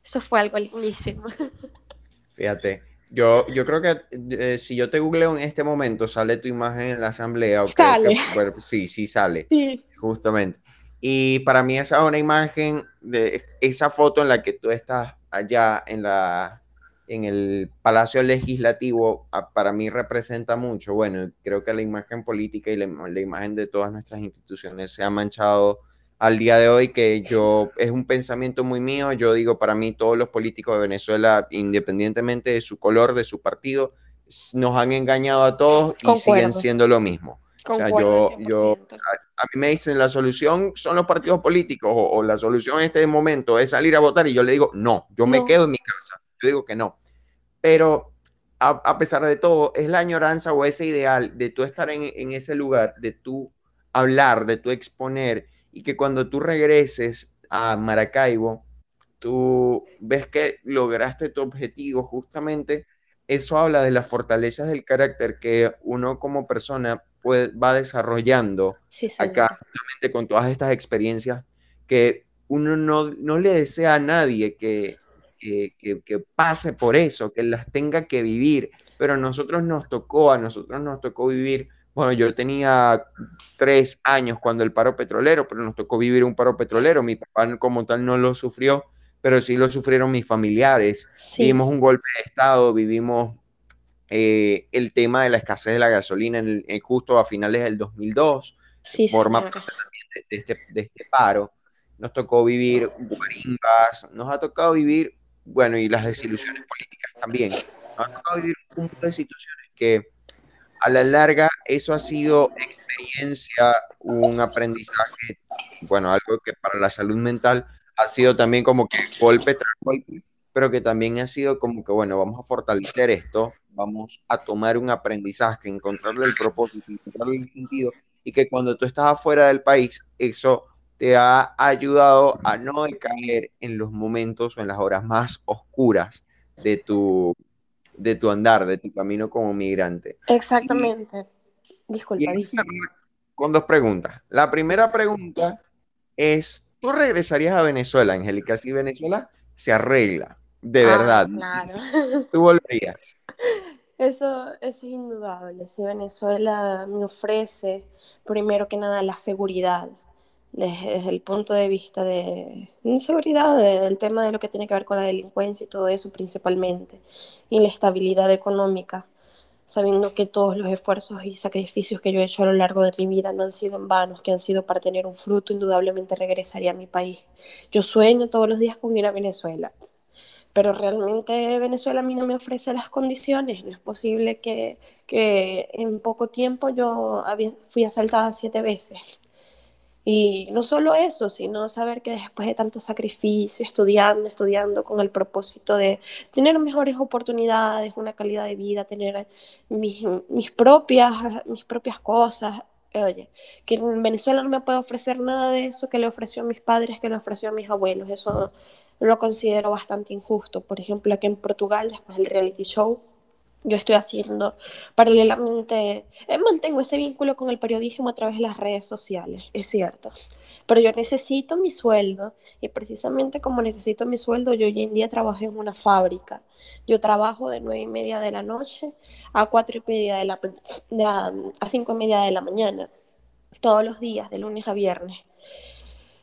eso fue algo lindísimo. Fíjate, yo, yo creo que eh, si yo te googleo en este momento, sale tu imagen en la asamblea. Sale. sí, sí sale. Sí. Justamente. Y para mí esa es una imagen de esa foto en la que tú estás allá en la, en el Palacio Legislativo para mí representa mucho. Bueno, creo que la imagen política y la, imagen de todas nuestras instituciones se ha manchado al día de hoy, que yo es un pensamiento muy mío. Yo digo, para mí todos los políticos de Venezuela, independientemente de su color, de su partido, nos han engañado a todos y siguen siendo lo mismo. o sea, yo, yo, a, mí me dicen la solución son los partidos políticos o, la solución en este momento es salir a votar y yo le digo, no, yo me quedo en mi casa. Yo digo que no. Pero a, pesar de todo, es la añoranza o ese ideal de tú estar en, ese lugar, de tú hablar, de tú exponer y que cuando tú regreses a Maracaibo, tú ves que lograste tu objetivo, justamente eso habla de las fortalezas del carácter que uno como persona puede, va desarrollando acá, justamente con todas estas experiencias que uno no, no le desea a nadie que, que, pase por eso, que las tenga que vivir, pero a nosotros nos tocó, a nosotros nos tocó vivir, bueno, yo tenía tres años cuando el paro petrolero, pero nos tocó vivir un paro petrolero, mi papá como tal no lo sufrió, pero sí lo sufrieron mis familiares, vivimos un golpe de Estado, vivimos eh, el tema de la escasez de la gasolina en justo a finales del 2002, sí, forma de, de, este, de este paro. Nos tocó vivir guarimbas, nos ha tocado vivir bueno, y las desilusiones políticas también. Nos ha tocado vivir un punto de situaciones que a la larga eso ha sido experiencia, un aprendizaje, bueno, algo que para la salud mental ha sido también como que golpe tras golpe, pero que también ha sido como que, bueno, vamos a fortalecer esto, vamos a tomar un aprendizaje, encontrarle el propósito, encontrarle el sentido, y que cuando tú estás afuera del país, eso te ha ayudado a no caer en los momentos o en las horas más oscuras de tu, de tu andar, de tu camino como migrante. Exactamente. Disculpa. Con dos preguntas. La primera pregunta es, ¿tú regresarías a Venezuela, Angélica? Si Venezuela se arregla, de ah, verdad. Claro. ¿Tú volverías? Eso, es indudable. Si Venezuela me ofrece, primero que nada, la seguridad, desde, el punto de vista de inseguridad, del tema de lo que tiene que ver con la delincuencia y todo eso principalmente, y la estabilidad económica, sabiendo que todos los esfuerzos y sacrificios que yo he hecho a lo largo de mi vida no han sido en vanos, que han sido para tener un fruto, indudablemente regresaría a mi país. Yo sueño todos los días con ir a Venezuela, pero realmente Venezuela a mí no me ofrece las condiciones, no es posible que, que en poco tiempo yo había, fui asaltada siete veces. Y no solo eso, sino saber que después de tanto sacrificio, estudiando, estudiando con el propósito de tener mejores oportunidades, una calidad de vida, tener mis, mis propias, mis propias cosas, oye, que en Venezuela no me puede ofrecer nada de eso que le ofreció a mis padres, que le ofreció a mis abuelos, eso lo considero bastante injusto. Por ejemplo, aquí en Portugal, después del reality show, yo estoy haciendo paralelamente, eh, mantengo ese vínculo con el periodismo a través de las redes sociales, es cierto, pero yo necesito mi sueldo y precisamente como necesito mi sueldo, yo hoy en día trabajo en una fábrica. Yo trabajo de nueve y media de la noche a cuatro y media de la, a cinco y media de la mañana, todos los días, de lunes a viernes.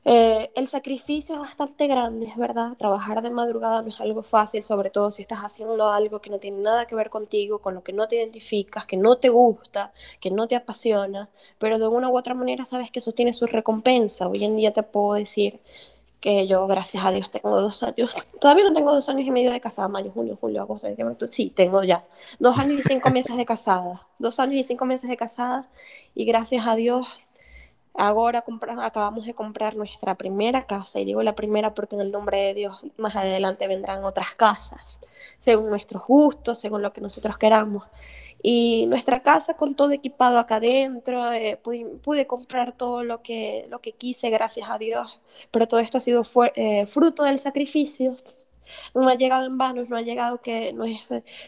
Eh, el sacrificio es bastante grande, es verdad. Trabajar de madrugada no es algo fácil, sobre todo si estás haciendo algo que no tiene nada que ver contigo, con lo que no te identificas, que no te gusta, que no te apasiona, pero de una u otra manera sabes que eso tiene su recompensa. Hoy en día te puedo decir que yo, gracias a Dios, tengo dos años, todavía no tengo dos años y medio de casada, mayo, junio, julio, agosto, septiembre, sí, tengo ya. Dos años y cinco meses de casada, dos años y cinco meses de casada, y gracias a Dios Ahora acabamos de comprar nuestra primera casa, y digo la primera porque en el nombre de Dios más adelante vendrán otras casas, según nuestros gustos, según lo que nosotros queramos. Y nuestra casa con todo equipado acá adentro, eh, pude, comprar todo lo que, lo que quise, gracias a Dios, pero todo esto ha sido eh, fruto del sacrificio. No ha llegado en vano, no ha llegado que no es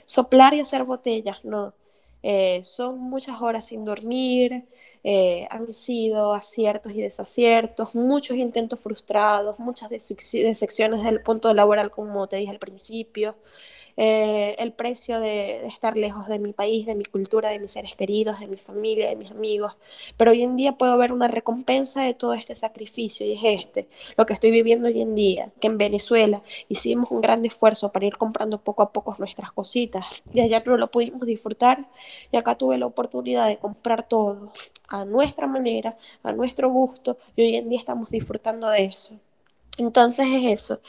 soplar y hacer botellas, no. Eh, son muchas horas sin dormir, eh, han sido aciertos y desaciertos, muchos intentos frustrados, muchas decepciones del punto laboral, como te dije al principio, eh, el precio de, estar lejos de mi país, de mi cultura, de mis seres queridos, de mi familia, de mis amigos. Pero hoy en día puedo ver una recompensa de todo este sacrificio y es este, lo que estoy viviendo hoy en día, que en Venezuela hicimos un gran esfuerzo para ir comprando poco a poco nuestras cositas y allá no lo pudimos disfrutar y acá tuve la oportunidad de comprar todo a nuestra manera, a nuestro gusto y hoy en día estamos disfrutando de eso. Entonces es eso.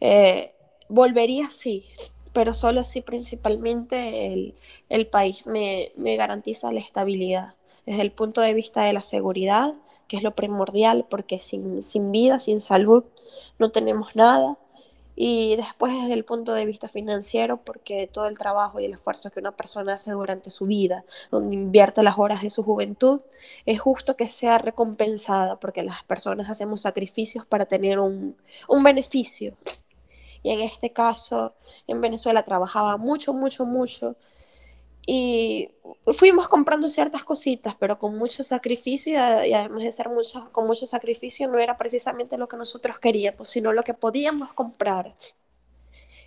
Eh, volvería sí, pero solo si principalmente el, país me, garantiza la estabilidad. Desde el punto de vista de la seguridad, que es lo primordial, porque sin, sin vida, sin salud, no tenemos nada. Y después desde el punto de vista financiero, porque todo el trabajo y el esfuerzo que una persona hace durante su vida, donde invierte las horas de su juventud, es justo que sea recompensada, porque las personas hacemos sacrificios para tener un, un beneficio y en este caso en Venezuela trabajaba mucho, mucho, mucho y fuimos comprando ciertas cositas, pero con mucho sacrificio y además de ser mucho, con mucho sacrificio no era precisamente lo que nosotros queríamos, sino lo que podíamos comprar.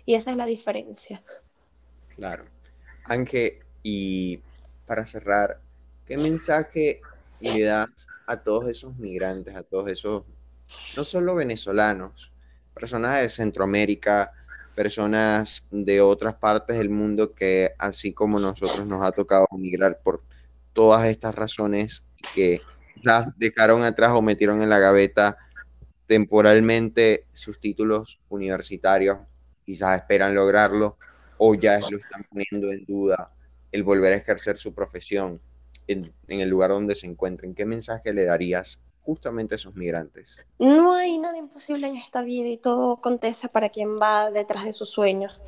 Y esa es la diferencia. Claro. Ángel, y para cerrar, ¿qué mensaje le das a todos esos migrantes, a todos esos, no solo venezolanos, personas de Centroamérica, personas de otras partes del mundo que así como nosotros nos ha tocado migrar por todas estas razones que ya dejaron atrás o metieron en la gaveta temporalmente sus títulos universitarios, quizás esperan lograrlo o ya lo están poniendo en duda el volver a ejercer su profesión en, en el lugar donde se encuentren. ¿Qué mensaje le darías justamente esos migrantes. No hay nada imposible en esta vida y todo acontece para quien va detrás de sus sueños,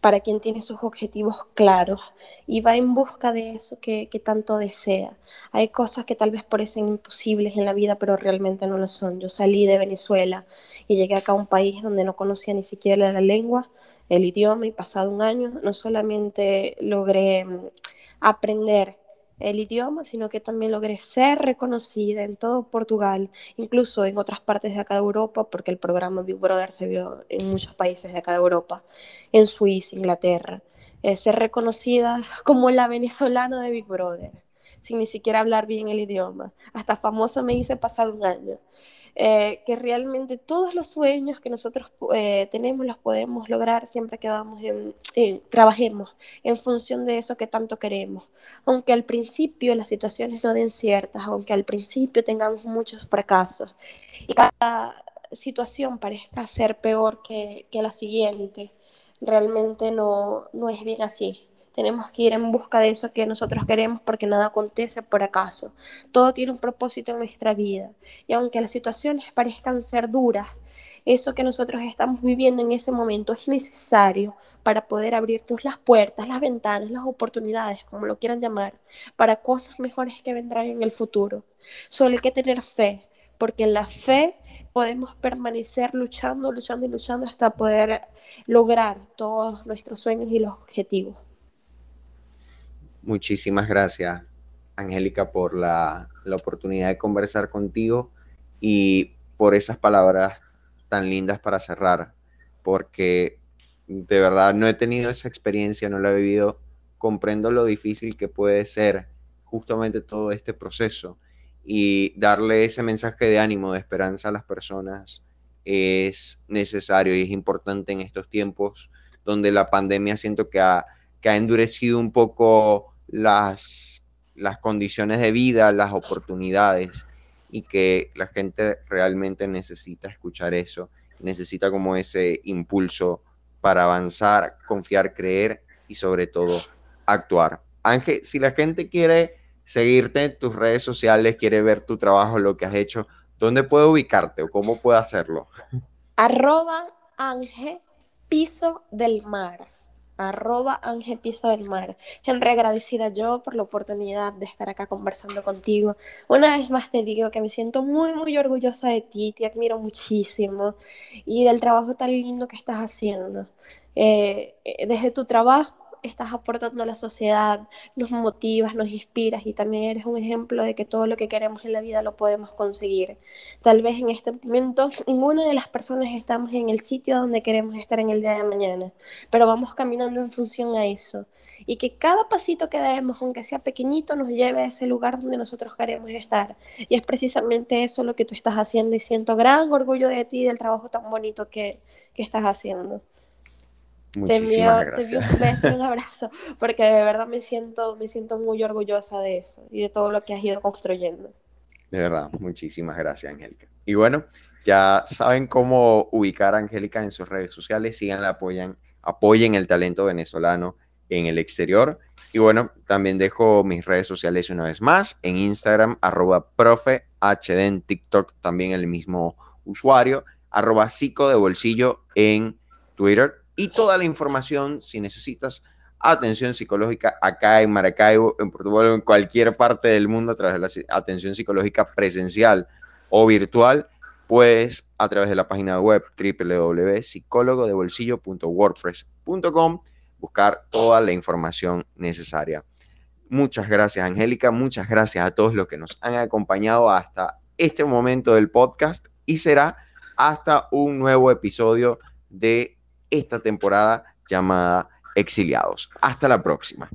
para quien tiene sus objetivos claros y va en busca de eso que, tanto desea. Hay cosas que tal vez parecen imposibles en la vida, pero realmente no lo son. Yo salí de Venezuela y llegué acá a un país donde no conocía ni siquiera la lengua, el idioma y pasado un año no solamente logré mm, aprender el idioma, sino que también logré ser reconocida en todo Portugal, incluso en otras partes de acá de Europa, porque el programa Big Brother se vio en muchos países de acá de Europa, en Suiza, Inglaterra. Eh, ser reconocida como la venezolana de Big Brother, sin ni siquiera hablar bien el idioma. Hasta famosa me hice pasado un año. Eh, que realmente todos los sueños que nosotros eh, tenemos los podemos lograr siempre que vamos en, trabajemos en función de eso que tanto queremos. Aunque al principio las situaciones no den ciertas, aunque al principio tengamos muchos fracasos y cada situación parezca ser peor que, que la siguiente, realmente no, no es bien así. Tenemos que ir en busca de eso que nosotros queremos porque nada acontece por acaso. Todo tiene un propósito en nuestra vida. Y aunque las situaciones parezcan ser duras, eso que nosotros estamos viviendo en ese momento es necesario para poder abrirnos las puertas, las ventanas, las oportunidades, como lo quieran llamar, para cosas mejores que vendrán en el futuro. Solo hay que tener fe, porque en la fe podemos permanecer luchando, luchando y luchando hasta poder lograr todos nuestros sueños y los objetivos. Muchísimas gracias, Angélica, por la, la oportunidad de conversar contigo y por esas palabras tan lindas para cerrar, porque de verdad no he tenido esa experiencia, no la he vivido, comprendo lo difícil que puede ser justamente todo este proceso y darle ese mensaje de ánimo, de esperanza a las personas es necesario y es importante en estos tiempos donde la pandemia siento que ha, que ha endurecido un poco las, las condiciones de vida, las oportunidades y que la gente realmente necesita escuchar eso, necesita como ese impulso para avanzar, confiar, creer y sobre todo actuar. Ángel, si la gente quiere seguirte en tus redes sociales, quiere ver tu trabajo, lo que has hecho, ¿dónde puede ubicarte o cómo puede hacerlo? Arroba Ángel Piso del Mar arroba Ángel Piso del Mar. Henry, agradecida yo por la oportunidad de estar acá conversando contigo. Una vez más te digo que me siento muy, muy orgullosa de ti, te admiro muchísimo y del trabajo tan lindo que estás haciendo. Eh, eh, desde tu trabajo estás aportando a la sociedad, nos motivas, nos inspiras y también eres un ejemplo de que todo lo que queremos en la vida lo podemos conseguir. Tal vez en este momento ninguna de las personas estamos en el sitio donde queremos estar en el día de mañana, pero vamos caminando en función a eso. Y que cada pasito que demos, aunque sea pequeñito, nos lleve a ese lugar donde nosotros queremos estar. Y es precisamente eso lo que tú estás haciendo y siento gran orgullo de ti y del trabajo tan bonito que, que estás haciendo. Muchísimas gracias. Te un beso y un abrazo, porque de verdad me siento, me siento muy orgullosa de eso y de todo lo que has ido construyendo. De verdad, muchísimas gracias, Angélica. Y bueno, ya saben cómo ubicar a Angélica en sus redes sociales, síganla, apoyan, apoyen el talento venezolano en el exterior. Y bueno, también dejo mis redes sociales una vez más, en Instagram, arroba profe, HD en TikTok, también el mismo usuario, arroba psico de bolsillo en Twitter y toda la información si necesitas atención psicológica acá en Maracaibo, en Portugal o en cualquier parte del mundo a través de la atención psicológica presencial o virtual, pues a través de la página web www.psicólogodebolsillo.wordpress.com buscar toda la información necesaria. Muchas gracias, Angélica. Muchas gracias a todos los que nos han acompañado hasta este momento del podcast y será hasta un nuevo episodio de esta temporada llamada Exiliados. Hasta la próxima.